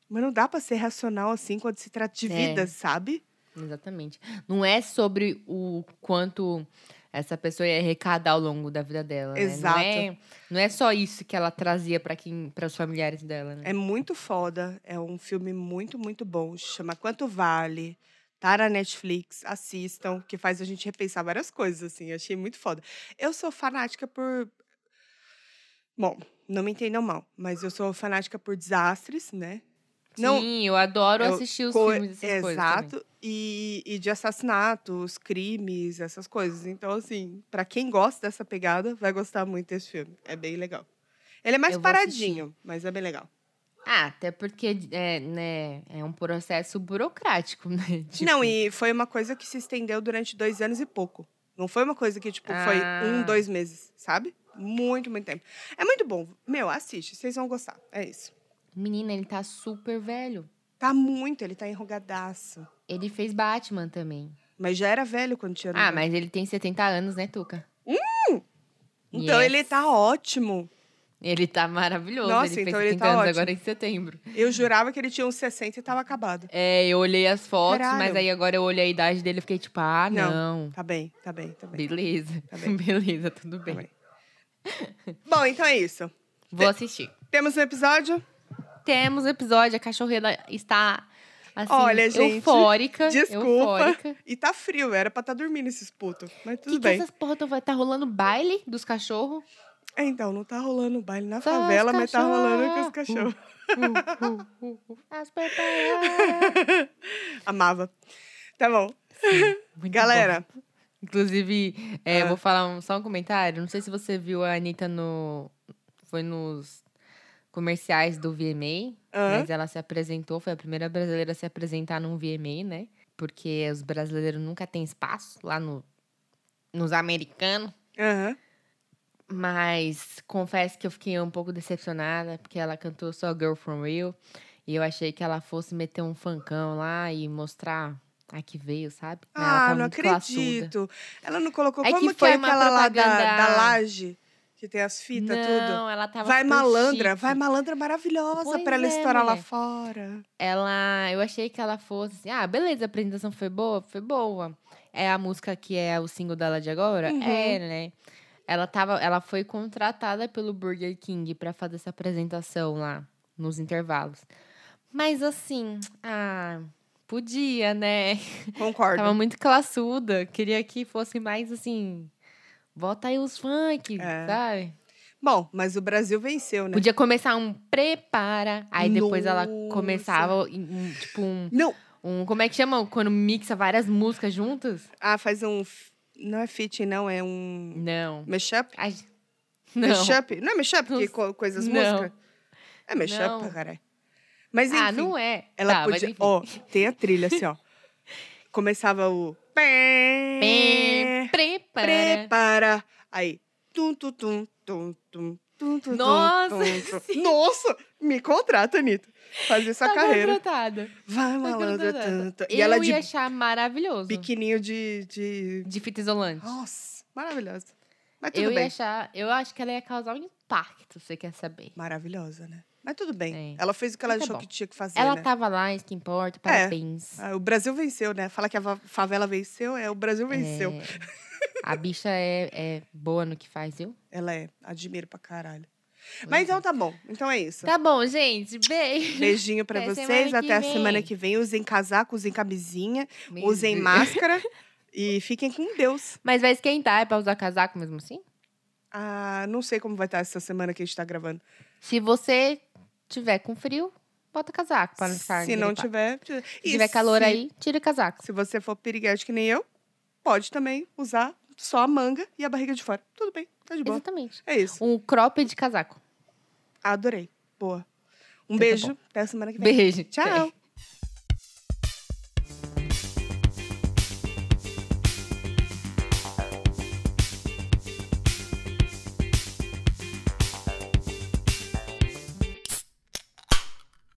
Mas não dá pra ser racional assim quando se trata de É. vida, sabe? Exatamente. Não é sobre o quanto essa pessoa ia arrecadar ao longo da vida dela. né? Exato. Não, é, não é só isso que ela trazia para quem, para os familiares dela, né? É muito foda. É um filme muito, muito bom. Chama Quanto Vale. Tá na Netflix. Assistam, que faz a gente repensar várias coisas, assim. Achei muito foda. Eu sou fanática por. Bom, não me entendam mal, mas eu sou fanática por desastres, né? Não, Sim, eu adoro eu assistir os Co- filmes dessas coisas. também. Exato. E, e de assassinatos, crimes, essas coisas. Então, assim, pra quem gosta dessa pegada, vai gostar muito desse filme. É bem legal. Ele é mais Eu paradinho, mas é bem legal. Ah, até porque é, né, é um processo burocrático, né? Tipo, Não, e foi uma coisa que se estendeu durante dois anos e pouco. Não foi uma coisa que, tipo, foi um, Ah. dois meses, sabe? Muito, muito tempo. É muito bom. Meu, assiste, vocês vão gostar. É isso. Menina, ele tá super velho. Tá muito, ele tá enrugadaço. Ele fez Batman também. Mas já era velho quando tinha. Ah, mas ele tem 70 anos, né, Tuca? Então Yes. ele tá ótimo. Ele tá maravilhoso. Nossa, ele fez então ele 70 tá anos ótimo. agora em setembro. Eu jurava que ele tinha uns 60 e tava acabado. É, eu olhei as fotos, Caralho. mas aí agora eu olhei a idade dele e fiquei tipo, ah, Não. não. Tá bem, tá bem, tá bem. Beleza. Tá bem. Beleza, tudo Tá bem. bem. Bom, então é isso. Vou assistir. Temos um episódio? Temos episódio, a cachorreira está assim, Olha, gente, eufórica. desculpa. Eufórica. E tá frio, era pra estar dormindo esses putos. Mas Que tudo que bem. essas porra tão- vai tá rolando baile dos cachorros? É, então, não tá rolando baile na Só favela, mas tá rolando com os cachorros. cachorros. Uh, uh, uh, uh. As preparadas. Amava. Tá bom. Muito Galera, bom. Inclusive, é, eu Ah. vou falar um- só um comentário. Não sei se você viu a Anitta no. Foi nos comerciais do VMA. Mas ela se apresentou, foi a primeira brasileira a se apresentar num VMA, né? Porque os brasileiros nunca têm espaço lá no, nos americanos. aham. Mas confesso que eu fiquei um pouco decepcionada, porque ela cantou só Girl From Real. E eu achei que ela fosse meter um funkão lá e mostrar a que veio, sabe? Mas ela Ah, tá não muito classuda. acredito. Ela não colocou. É que Como que, foi é uma aquela lá da, propaganda- da laje? Que tem as fitas, tudo. Não, ela tava Vai malandra, chique. vai malandra maravilhosa pra ela é, estourar lá mulher. fora. Ela, eu achei que ela fosse assim, ah, beleza, a apresentação foi boa, foi boa. É a música que é o single dela de agora? Uhum. É, né? Ela tava, ela foi contratada pelo Burger King pra fazer essa apresentação lá nos intervalos. Mas assim, ah, podia, né? Concordo. Tava muito classuda, queria que fosse mais assim, bota aí os funk, É. sabe? Bom, mas o Brasil venceu, né? Podia começar um prepara, aí depois ela Nossa. começava em- um, tipo um Não. um, como é que chama quando mixa várias músicas juntas? Ah, faz um Não é fit, não, é um Não. mashup? Ai, não. Mashup? Não é mashup, Não- co- coisas não. música? É mashup, Não. caralho. Mas enfim, Ah, não é. ela tá, podia... Ó, tem a trilha assim, ó. Começava o... Pem, prepara. Prepara. Aí. Tum, tum, tum, tum, tum, tum, tum, Nossa, tum, tum. Nossa! Me contrata, Anitta. Fazer essa Tá carreira. contratada. Vai, Tá malandra. tum. E Eu ela de ia achar maravilhoso. biquininho de, de... De fita isolante. Nossa, maravilhosa. Mas tudo eu ia bem. achar. Eu acho que ela ia causar um impacto, você quer saber. Maravilhosa, né? Mas tudo bem. É. Ela fez o que ela Mas tá achou bom. que tinha que fazer, Ela né? tava lá, isso que importa. Parabéns. Ah, o Brasil venceu, né? Fala que a favela venceu, é o Brasil venceu. É, a bicha é, é boa no que faz, viu? Ela é, admiro pra caralho. Mas então tá bom. Então é isso. Tá bom, gente. Beijo. Beijinho pra vocês. Até a vem. semana que vem. Usem casaco, usem camisinha, Meu usem Deus. máscara e fiquem com Deus. Mas vai esquentar, é pra usar casaco mesmo assim? Ah, não sei como vai estar essa semana que a gente tá gravando. Se você tiver com frio, bota casaco pra não ficar Se não tiver. tira- Se E tiver calor se- aí, tira o casaco. Se você for piriguete que nem eu, pode também usar só a manga e a barriga de fora. Tudo bem, tá de boa. Exatamente. É isso. Um crop de casaco. Adorei. Boa. Um Então tá beijo. bom. Até semana que vem. Beijo. Tchau.